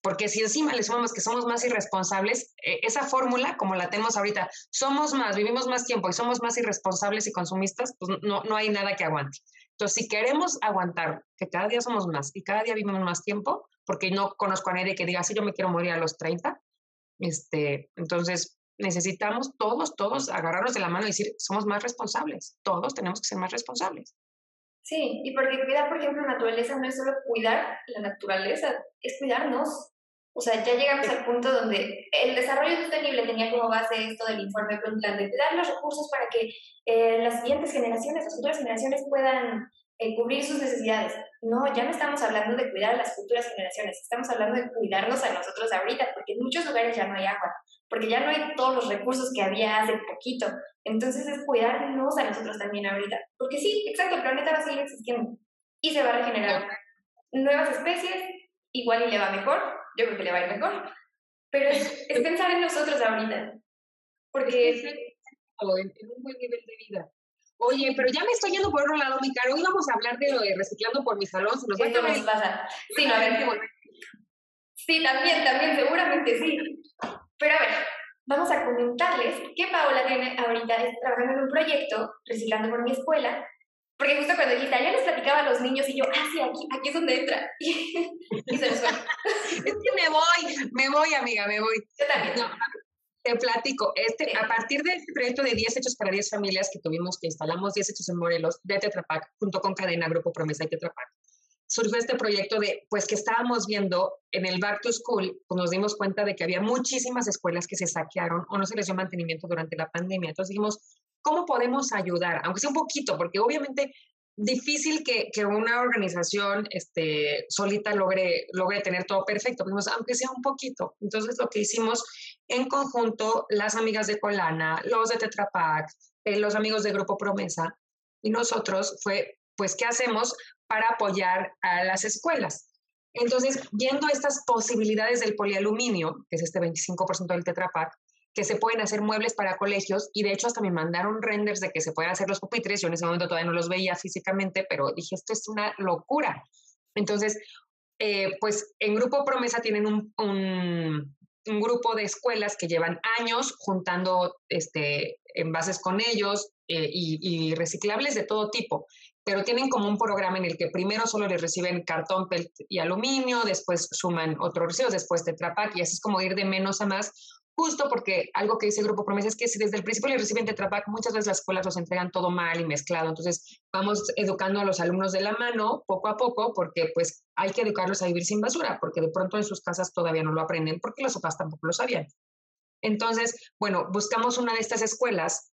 Speaker 3: Porque si encima le sumamos que somos más irresponsables, eh, esa fórmula, como la tenemos ahorita, somos más, vivimos más tiempo y somos más irresponsables y consumistas, pues no, no hay nada que aguante. Entonces, si queremos aguantar que cada día somos más y cada día vivimos más tiempo, porque no conozco a nadie que diga, sí, yo me quiero morir a los 30, este, entonces necesitamos todos, todos agarrarnos de la mano y decir, somos más responsables, todos tenemos que ser más responsables.
Speaker 1: Sí, y porque cuidar, por ejemplo, la naturaleza no es solo cuidar la naturaleza, es cuidarnos. O sea, ya llegamos al punto donde el desarrollo sostenible tenía como base esto del informe Brundtland, de cuidar los recursos para que eh, las siguientes generaciones, las futuras generaciones puedan eh, cubrir sus necesidades. No, ya no estamos hablando de cuidar a las futuras generaciones, estamos hablando de cuidarnos a nosotros ahorita, porque en muchos lugares ya no hay agua, porque ya no hay todos los recursos que había hace poquito. Entonces es cuidarnos a nosotros también ahorita, porque sí, exacto, el planeta va a seguir existiendo y se va a regenerar. Nuevas especies, igual y le va mejor, yo creo que le va a ir mejor, pero es, pensar en nosotros ahorita, porque...
Speaker 3: en un buen nivel de vida. Oye, pero ya me estoy yendo por otro lado, mi caro. Hoy vamos a hablar de lo de reciclando por mi salón.
Speaker 1: nos va a pasa? Sí, no, a ver. Sí, también, también, seguramente sí. Pero a ver, vamos a comentarles que Paola tiene ahorita trabajando en un proyecto, reciclando por mi escuela, porque justo cuando dijiste, yo les platicaba a los niños y yo, ah, sí, aquí, aquí es donde entra. y, se les fue.
Speaker 3: es que me voy, me voy, amiga, me voy.
Speaker 1: Yo también. No,
Speaker 3: te platico, este, a partir del proyecto de 10 hechos para 10 familias que tuvimos, que instalamos 10 hechos en Morelos, de Tetrapac, junto con Cadena, Grupo Promesa y Tetrapac, surgió este proyecto de, pues que estábamos viendo en el Back to School, pues nos dimos cuenta de que había muchísimas escuelas que se saquearon o no se les dio mantenimiento durante la pandemia. Entonces dijimos, ¿cómo podemos ayudar? Aunque sea un poquito, porque obviamente difícil que, que, una organización este, solita logre, logre tener todo perfecto, aunque sea un poquito. Entonces, lo que hicimos en conjunto, las amigas de Colana, los de Tetra Pak, eh, los amigos de Grupo Promesa y nosotros fue, pues, ¿qué hacemos para apoyar a las escuelas? Entonces, viendo estas posibilidades del polialuminio, que es este 25% del Tetra Pak, que se pueden hacer muebles para colegios y de hecho hasta me mandaron renders de que se pueden hacer los pupitres. Yo en ese momento todavía no los veía físicamente, pero dije, esto es una locura. Entonces, eh, pues en Grupo Promesa tienen un, un, grupo de escuelas que llevan años juntando este, envases con ellos eh, y, y reciclables de todo tipo. Pero tienen como un programa en el que primero solo les reciben cartón, PET y aluminio, después suman otros residuos, después Tetra Pak, y así es como ir de menos a más, justo porque algo que dice el Grupo Promesa es que si desde el principio les reciben Tetra Pak, muchas veces las escuelas los entregan todo mal y mezclado, entonces vamos educando a los alumnos de la mano poco a poco, porque pues hay que educarlos a vivir sin basura, porque de pronto en sus casas todavía no lo aprenden, porque los papás tampoco lo sabían. Entonces, bueno, buscamos una de estas escuelas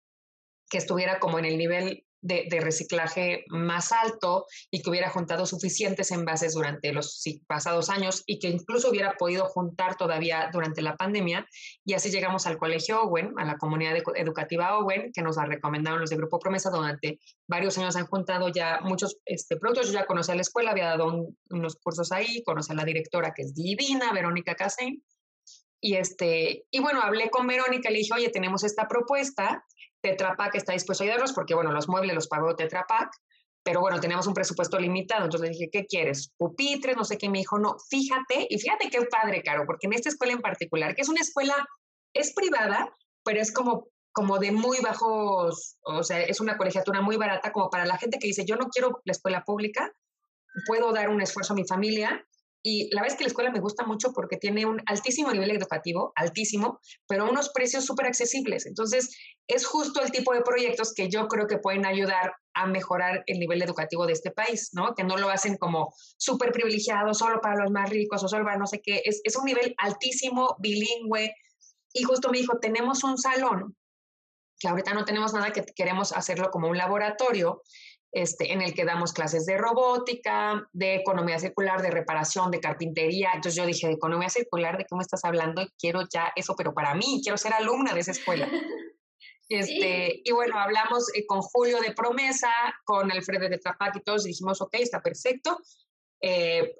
Speaker 3: que estuviera como en el nivel de, reciclaje más alto y que hubiera juntado suficientes envases durante los pasados años y que incluso hubiera podido juntar todavía durante la pandemia. Y así llegamos al Colegio Owen, a la comunidad educativa Owen, que nos la recomendaron los de Grupo Promesa durante varios años. Han juntado ya muchos este, productos. Yo ya conocí a la escuela, había dado unos cursos ahí, conocí a la directora que es divina, Verónica Casen. Y, este, y bueno, hablé con Verónica, le dije, oye, tenemos esta propuesta, Tetra Pak está dispuesto a ayudarnos porque, bueno, los muebles los pagó Tetra Pak, pero bueno, tenemos un presupuesto limitado. Entonces le dije, ¿qué quieres? Pupitres, no sé qué. Me dijo, no, fíjate, y fíjate qué padre, Caro, porque en esta escuela en particular, que es una escuela, es privada, pero es como, como de muy bajos, o sea, es una colegiatura muy barata, como para la gente que dice, yo no quiero la escuela pública, puedo dar un esfuerzo a mi familia y la verdad es que la escuela me gusta mucho porque tiene un altísimo nivel educativo, altísimo, pero unos precios súper accesibles. Entonces, es justo el tipo de proyectos que yo creo que pueden ayudar a mejorar el nivel educativo de este país, ¿no? Que no lo hacen como súper privilegiado, solo para los más ricos o solo para no sé qué. Es, es un nivel altísimo, bilingüe. Y justo me dijo, tenemos un salón, que ahorita no tenemos nada, que queremos hacerlo como un laboratorio, este, en el que damos clases de robótica, de economía circular, de reparación, de carpintería. Entonces yo dije, economía circular, ¿de qué me estás hablando? Quiero ya eso, pero para mí, quiero ser alumna de esa escuela. Este, Y bueno, hablamos eh, con Julio de Promesa, con Alfredo de Trapac y todos y dijimos, ok, está perfecto. Eh,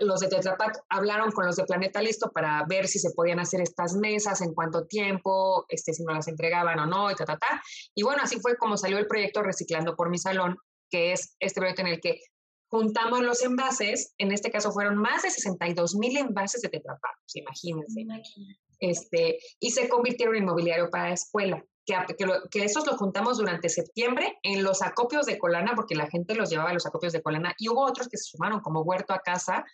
Speaker 3: los de Tetra hablaron con los de Planeta Listo para ver si se podían hacer estas mesas, en cuánto tiempo, este, si no las entregaban o no, y ta, ta, ta. Y bueno, así fue como salió el proyecto Reciclando por mi Salón, que es este proyecto en el que juntamos los envases, en este caso fueron más de 62 mil envases de Tetra Pak, imagínense. Este, y se convirtieron en mobiliario para la escuela que, que, esos los juntamos durante septiembre en los acopios de Colana, porque la gente los llevaba a los acopios de Colana, y hubo otros que se sumaron, como Huerto a Casa,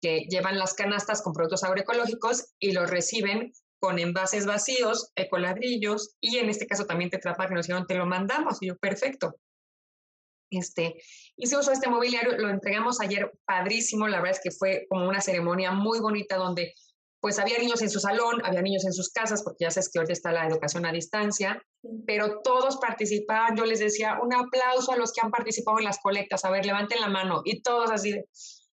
Speaker 3: que llevan las canastas con productos agroecológicos y los reciben con envases vacíos, ecoladrillos, y en este caso también Tetra que nos dijeron, te lo mandamos, y yo, perfecto. Este, y se usó este mobiliario, lo entregamos ayer padrísimo, la verdad es que fue como una ceremonia muy bonita donde pues había niños en su salón, había niños en sus casas, porque ya sabes que ahorita está la educación a distancia, pero todos participaban. Yo les decía, un aplauso a los que han participado en las colectas, a ver, levanten la mano, y todos así de,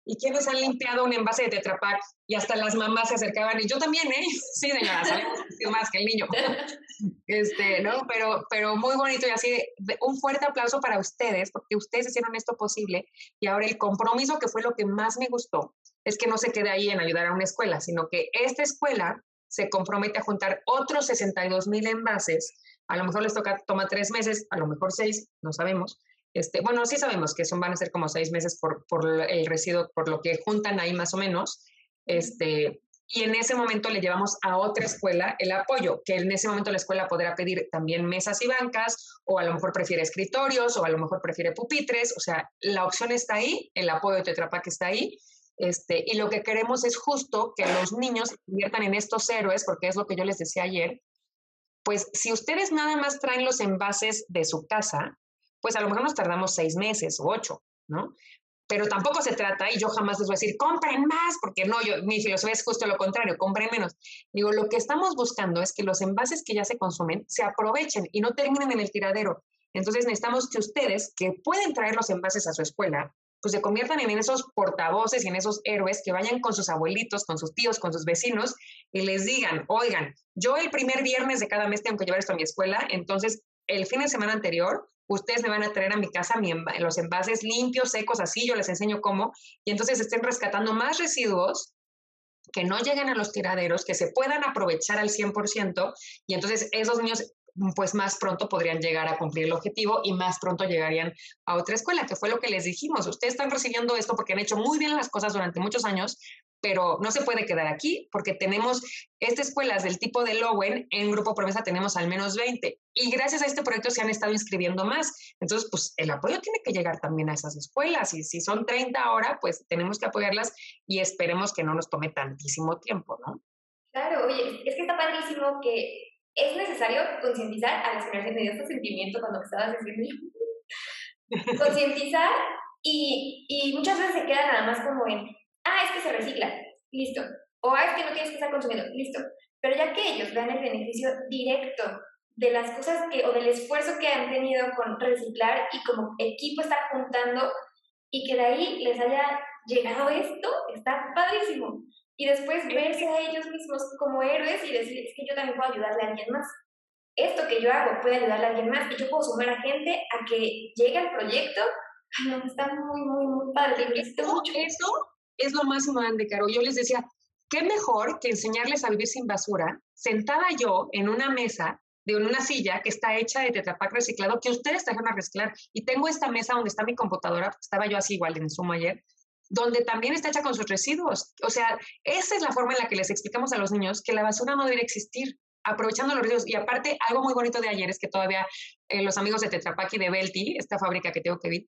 Speaker 3: ¿y quiénes han limpiado un envase de Tetra Y hasta las mamás se acercaban, y yo también, ¿eh? Sí, señora, sabemos más que el niño. Este, ¿no? Pero, pero muy bonito y así, un fuerte aplauso para ustedes, porque ustedes hicieron esto posible, y ahora el compromiso, que fue lo que más me gustó, es que no se quede ahí en ayudar a una escuela, sino que esta escuela se compromete a juntar otros 62 mil envases. A lo mejor les toca, toma tres meses, a lo mejor seis, no sabemos. Este, bueno, sí sabemos que son, van a ser como seis meses por, por el residuo, por lo que juntan ahí más o menos. Este, y en ese momento le llevamos a otra escuela el apoyo, que en ese momento la escuela podrá pedir también mesas y bancas, o a lo mejor prefiere escritorios, o a lo mejor prefiere pupitres, o sea, la opción está ahí, el apoyo de Tetra Pak está ahí, este, y lo que queremos es justo que los niños se conviertan en estos héroes, porque es lo que yo les decía ayer, pues si ustedes nada más traen los envases de su casa, pues a lo mejor nos tardamos seis meses o ocho, ¿no? Pero tampoco se trata, y yo jamás les voy a decir, compren más, porque no, yo, mi filosofía es justo lo contrario, compren menos. Digo, lo que estamos buscando es que los envases que ya se consumen se aprovechen y no terminen en el tiradero. Entonces necesitamos que ustedes, que pueden traer los envases a su escuela, pues se conviertan en esos portavoces y en esos héroes que vayan con sus abuelitos, con sus tíos, con sus vecinos y les digan, oigan, yo el primer viernes de cada mes tengo que llevar esto a mi escuela, entonces el fin de semana anterior ustedes me van a traer a mi casa los envases limpios, secos, así, yo les enseño cómo, y entonces estén rescatando más residuos que no lleguen a los tiraderos, que se puedan aprovechar al 100%, y entonces esos niños pues más pronto podrían llegar a cumplir el objetivo y más pronto llegarían a otra escuela, que fue lo que les dijimos. Ustedes están recibiendo esto porque han hecho muy bien las cosas durante muchos años, pero no se puede quedar aquí porque tenemos estas escuelas del tipo de Lowen, en Grupo Promesa tenemos al menos 20 y gracias a este proyecto se han estado inscribiendo más. Entonces, pues el apoyo tiene que llegar también a esas escuelas y si son 30 ahora, pues tenemos que apoyarlas y esperemos que no nos tome tantísimo tiempo, ¿no?
Speaker 1: Claro, oye, es que está padrísimo que es necesario concientizar a las generaciones, me dio este sentimiento cuando me estabas diciendo, concientizar y, y muchas veces se queda nada más como en, ah, es que se recicla, listo, o ah, es que no tienes que estar consumiendo, listo, pero ya que ellos vean el beneficio directo de las cosas que, o del esfuerzo que han tenido con reciclar y como equipo estar juntando y que de ahí les haya llegado esto, está padrísimo y después verse a ellos mismos como héroes y decir, es que yo también puedo ayudarle a alguien más. Esto que yo hago puede ayudarle a alguien más y yo puedo sumar a gente a que llegue al proyecto. Ay, no, está muy, muy, muy padre.
Speaker 3: Eso, eso es lo más de Caro. Yo les decía, qué mejor que enseñarles a vivir sin basura, sentada yo en una mesa de una silla que está hecha de tetrapac reciclado, que ustedes trajeron a reciclar. Y tengo esta mesa donde está mi computadora, estaba yo así igual en Zoom ayer, donde también está hecha con sus residuos. O sea, esa es la forma en la que les explicamos a los niños que la basura no debe existir, aprovechando los residuos. Y aparte, algo muy bonito de ayer es que todavía eh, los amigos de Tetra y de Belti, esta fábrica que tengo que ver,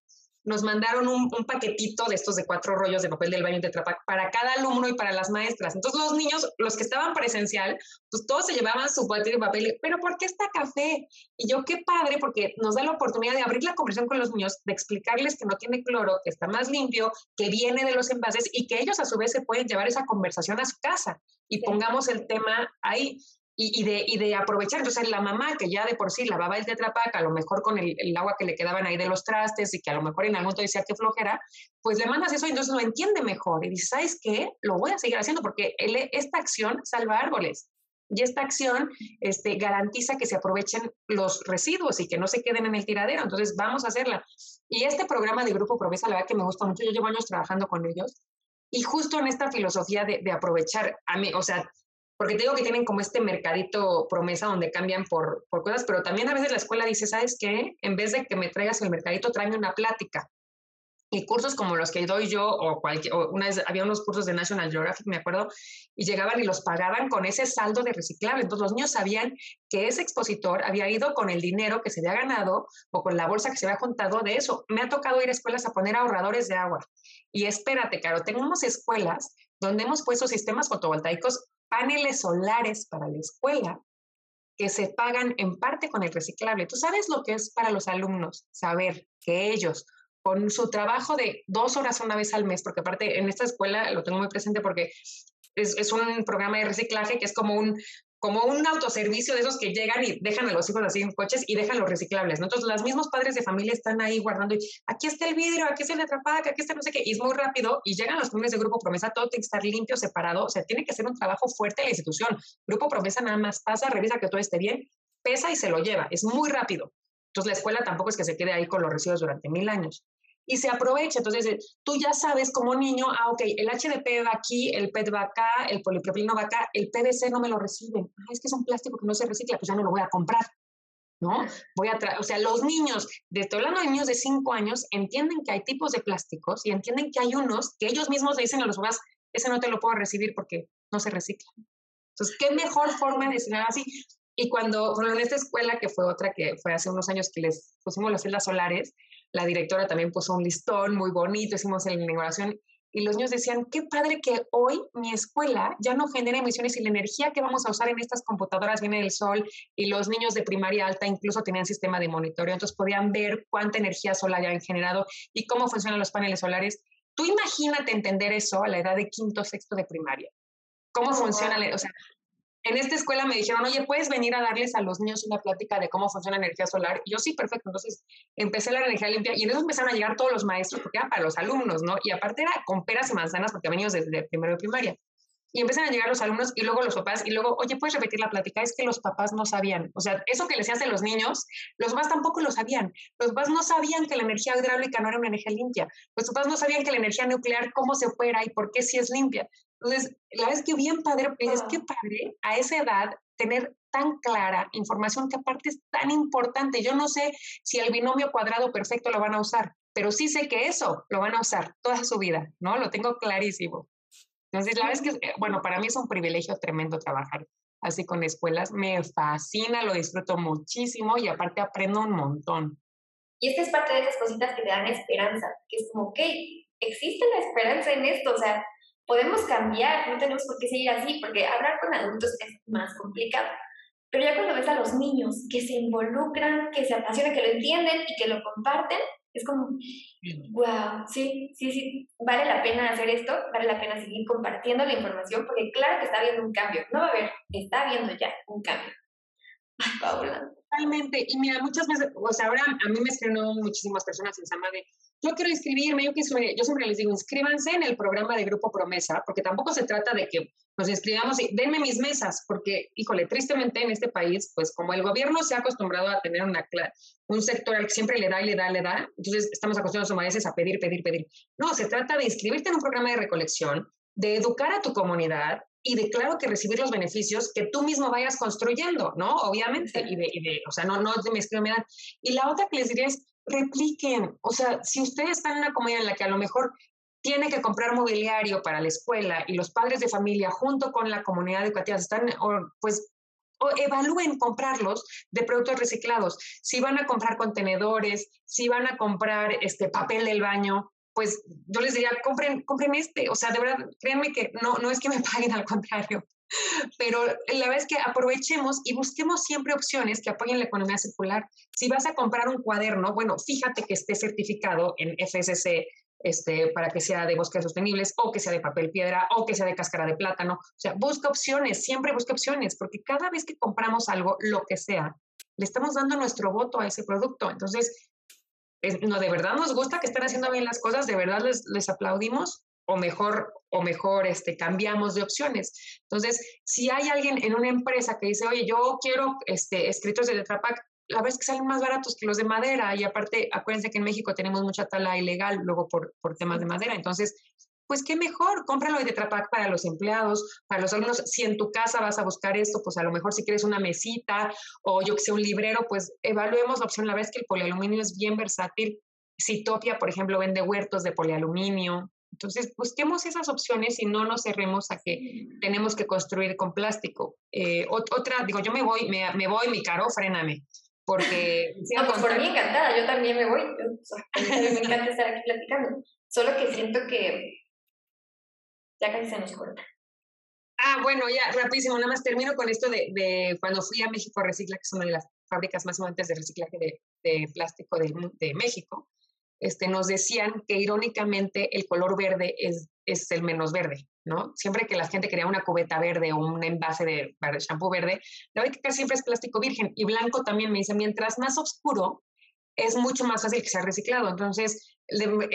Speaker 3: nos mandaron un, paquetito de estos de cuatro rollos de papel del baño de Tetrapac para cada alumno y para las maestras. Entonces los niños, los que estaban presencial, pues todos se llevaban su paquete de papel. Pero ¿por qué está café? Y yo qué padre, porque nos da la oportunidad de abrir la conversación con los niños, de explicarles que no tiene cloro, que está más limpio, que viene de los envases y que ellos a su vez se pueden llevar esa conversación a su casa y pongamos el tema ahí y, de, y, de, aprovechar. Entonces, la mamá que ya de por sí lavaba el tetrapac, a lo mejor con el, agua que le quedaban ahí de los trastes y que a lo mejor en algún momento decía que flojera, pues le mandas eso y entonces lo entiende mejor. Y dice, ¿sabes qué? Lo voy a seguir haciendo porque esta acción salva árboles. Y esta acción este, garantiza que se aprovechen los residuos y que no se queden en el tiradero. Entonces, vamos a hacerla. Y este programa de Grupo Promesa, la verdad que me gusta mucho. Yo llevo años trabajando con ellos. Y justo en esta filosofía de, de aprovechar, a mí, o sea, porque te digo que tienen como este mercadito promesa donde cambian por, por cosas, pero también a veces la escuela dice, ¿sabes qué? En vez de que me traigas el mercadito, tráeme una plática. Y cursos como los que doy yo, o, cualquier, una vez había unos cursos de National Geographic, me acuerdo, y llegaban y los pagaban con ese saldo de reciclable. Entonces los niños sabían que ese expositor había ido con el dinero que se había ganado o con la bolsa que se había juntado de eso. Me ha tocado ir a escuelas a poner ahorradores de agua. Y espérate, Caro, tenemos escuelas donde hemos puesto sistemas fotovoltaicos paneles solares para la escuela que se pagan en parte con el reciclable. ¿Tú sabes lo que es para los alumnos saber que ellos, con su trabajo de dos horas una vez al mes, porque aparte en esta escuela lo tengo muy presente porque es, es, un programa de reciclaje que es como un, como un autoservicio de esos que llegan y dejan a los hijos así en coches y dejan los reciclables. Entonces, los mismos padres de familia están ahí guardando y aquí está el vidrio, aquí está el atrapaca, aquí está no sé qué, y es muy rápido y llegan los familias de Grupo Promesa, todo tiene que estar limpio, separado, o sea, tiene que ser un trabajo fuerte de la institución. Grupo Promesa nada más pasa, revisa que todo esté bien, pesa y se lo lleva, es muy rápido. Entonces, la escuela tampoco es que se quede ahí con los residuos durante mil años y se aprovecha. Entonces, tú ya sabes como niño, ah, ok, el HDP va aquí, el PET va acá, el polipropileno va acá, el PVC no me lo reciben. Ah, es que es un plástico que no se recicla, pues ya no lo voy a comprar. ¿No? Voy a o sea, los niños, de estoy hablando de niños de 5 años, entienden que hay tipos de plásticos y entienden que hay unos que ellos mismos le dicen a los papás, ese no te lo puedo recibir porque no se recicla. Entonces, ¿qué mejor forma de enseñar así? Y cuando, bueno, en esta escuela, que fue otra que fue hace unos años que les pusimos las celdas solares, la directora también puso un listón muy bonito, hicimos la inauguración y los niños decían, qué padre que hoy mi escuela ya no genera emisiones y la energía que vamos a usar en estas computadoras viene del sol y los niños de primaria alta incluso tenían sistema de monitoreo, entonces podían ver cuánta energía solar han generado y cómo funcionan los paneles solares. Tú imagínate entender eso a la edad de quinto, sexto de primaria. ¿Cómo oh, funciona? O sea, en esta escuela me dijeron, oye, ¿puedes venir a darles a los niños una plática de cómo funciona la energía solar? Y yo sí, perfecto. Entonces empecé la energía limpia y en eso empezaron a llegar todos los maestros, porque era para los alumnos, ¿no? Y aparte era con peras y manzanas, porque veníamos desde primero de primaria. Y empiezan a llegar los alumnos y luego los papás y luego, oye, ¿puedes repetir la plática? Es que los papás no sabían. O sea, eso que les hacen los niños, los papás tampoco lo sabían. Los papás no sabían que la energía hidráulica no era una energía limpia. Los papás no sabían que la energía nuclear, cómo se fuera y por qué si es limpia. Entonces, la es que bien padre, es que padre a esa edad tener tan clara información que aparte es tan importante. Yo no sé si el binomio cuadrado perfecto lo van a usar, pero sí sé que eso lo van a usar toda su vida, ¿no? Lo tengo clarísimo. Entonces, la verdad es que, eh, bueno, para mí es un privilegio tremendo trabajar así con escuelas. Me fascina, lo disfruto muchísimo y aparte aprendo un montón.
Speaker 1: Y esta es parte de esas cositas que te dan esperanza, que es como, ok, existe la esperanza en esto, o sea, podemos cambiar, no tenemos por qué seguir así, porque hablar con adultos es más complicado. Pero ya cuando ves a los niños que se involucran, que se apasionan, que lo entienden y que lo comparten, es como, wow, sí, sí, sí, vale la pena hacer esto, vale la pena seguir compartiendo la información, porque claro que está habiendo un cambio, no va a haber, está habiendo ya un cambio. Ay, Paula.
Speaker 3: Totalmente, y mira, muchas veces, o sea, ahora a mí me escriben muchísimas personas en Sama de, yo quiero inscribirme, yo, yo siempre les digo, inscríbanse en el programa de Grupo Promesa, porque tampoco se trata de que nos inscribamos y denme mis mesas, porque, híjole, tristemente en este país, pues como el gobierno se ha acostumbrado a tener una, un sector al que siempre le da y le da, le da, entonces estamos acostumbrados a veces a pedir, pedir, pedir. No, se trata de inscribirte en un programa de recolección, de educar a tu comunidad y de claro que recibir los beneficios que tú mismo vayas construyendo, ¿no? Obviamente, y de, y de o sea, no, no me escribo, me dan. Y la otra que les diría es, repliquen, o sea, si ustedes están en una comunidad en la que a lo mejor tiene que comprar mobiliario para la escuela y los padres de familia junto con la comunidad educativa están, pues o evalúen comprarlos de productos reciclados. Si van a comprar contenedores, si van a comprar este papel del baño, pues yo les diría, compren, compren este. O sea, de verdad, créanme que no, no es que me paguen, al contrario. Pero la verdad es que aprovechemos y busquemos siempre opciones que apoyen la economía circular. Si vas a comprar un cuaderno, bueno, fíjate que esté certificado en FSC este, para que sea de bosques sostenibles o que sea de papel piedra o que sea de cáscara de plátano. O sea, busca opciones, siempre busca opciones, porque cada vez que compramos algo, lo que sea, le estamos dando nuestro voto a ese producto. Entonces, no, de verdad nos gusta que estén haciendo bien las cosas, de verdad les, les aplaudimos o mejor, o mejor este, cambiamos de opciones. Entonces, si hay alguien en una empresa que dice, oye, yo quiero este, escritos de Tetra la verdad es que salen más baratos que los de madera y aparte, acuérdense que en México tenemos mucha tala ilegal luego por, por temas de madera, entonces, pues qué mejor, cómpralo de Tetra para los empleados, para los alumnos, si en tu casa vas a buscar esto, pues a lo mejor si quieres una mesita o yo que sé, un librero, pues evaluemos la opción, la verdad es que el polialuminio es bien versátil, Citopia, por ejemplo, vende huertos de polialuminio, entonces, busquemos esas opciones y no nos cerremos a que tenemos que construir con plástico. Eh, otra, digo, yo me voy, me, me voy, mi caro, fréname porque...
Speaker 1: no, pues por mí encantada, yo también me voy, me encanta estar aquí platicando, solo que siento que ya casi se nos corta.
Speaker 3: Ah, bueno, ya, rapidísimo, nada más termino con esto de, de cuando fui a México Recicla, que es una de las fábricas más importantes de reciclaje de, de plástico de, de México, este, nos decían que irónicamente el color verde es, es el menos verde, ¿no? Siempre que la gente quería una cubeta verde o un envase de, shampoo verde, la verdad que siempre es plástico virgen y blanco también me dice, mientras más oscuro, es mucho más fácil que sea reciclado. Entonces,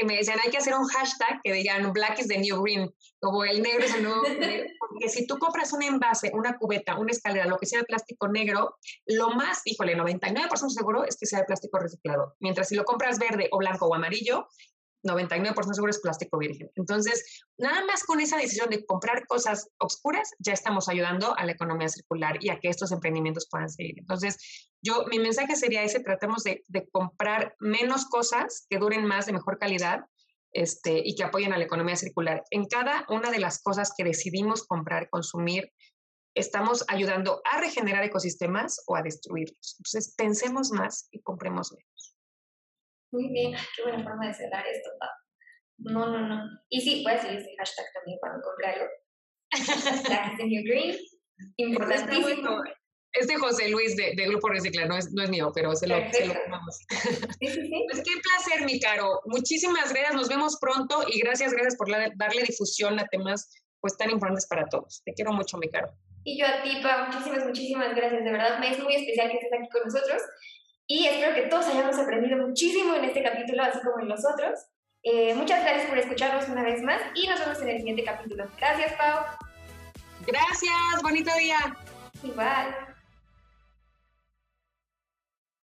Speaker 3: me decían, hay que hacer un hashtag que digan Black is the new green, como el negro es el nuevo porque si tú compras un envase, una cubeta, una escalera, lo que sea de plástico negro, lo más, híjole, 99% seguro es que sea de plástico reciclado. Mientras si lo compras verde o blanco o amarillo, 99% seguro es plástico virgen. Entonces, nada más con esa decisión de comprar cosas oscuras, ya estamos ayudando a la economía circular y a que estos emprendimientos puedan seguir. Entonces, yo, mi mensaje sería ese, tratemos de, de comprar menos cosas que duren más, de mejor calidad, este, y que apoyen a la economía circular. En cada una de las cosas que decidimos comprar, consumir, estamos ayudando a regenerar ecosistemas o a destruirlos. Entonces, pensemos más y compremos menos.
Speaker 1: Muy bien, qué buena forma de cerrar esto, No, no, no. Y sí, puedes decir este hashtag también cuando compre algo. Hashtag New Green. Importantísimo.
Speaker 3: Este José Luis de, de, Grupo Recicla, no es, no es mío, pero se lo, se lo tomamos. Sí, sí, sí. Pues qué placer, mi caro. Muchísimas gracias, nos vemos pronto y gracias, gracias por darle difusión a temas pues tan importantes para todos. Te quiero mucho, mi caro.
Speaker 1: Y yo a ti, Pa, muchísimas, muchísimas gracias. De verdad, me es muy especial que estés aquí con nosotros. Y espero que todos hayamos aprendido muchísimo en este capítulo, así como en los otros. Eh, muchas gracias por escucharnos una vez más y nos vemos en el siguiente capítulo. Gracias, Pau.
Speaker 3: Gracias, bonito día.
Speaker 1: Igual.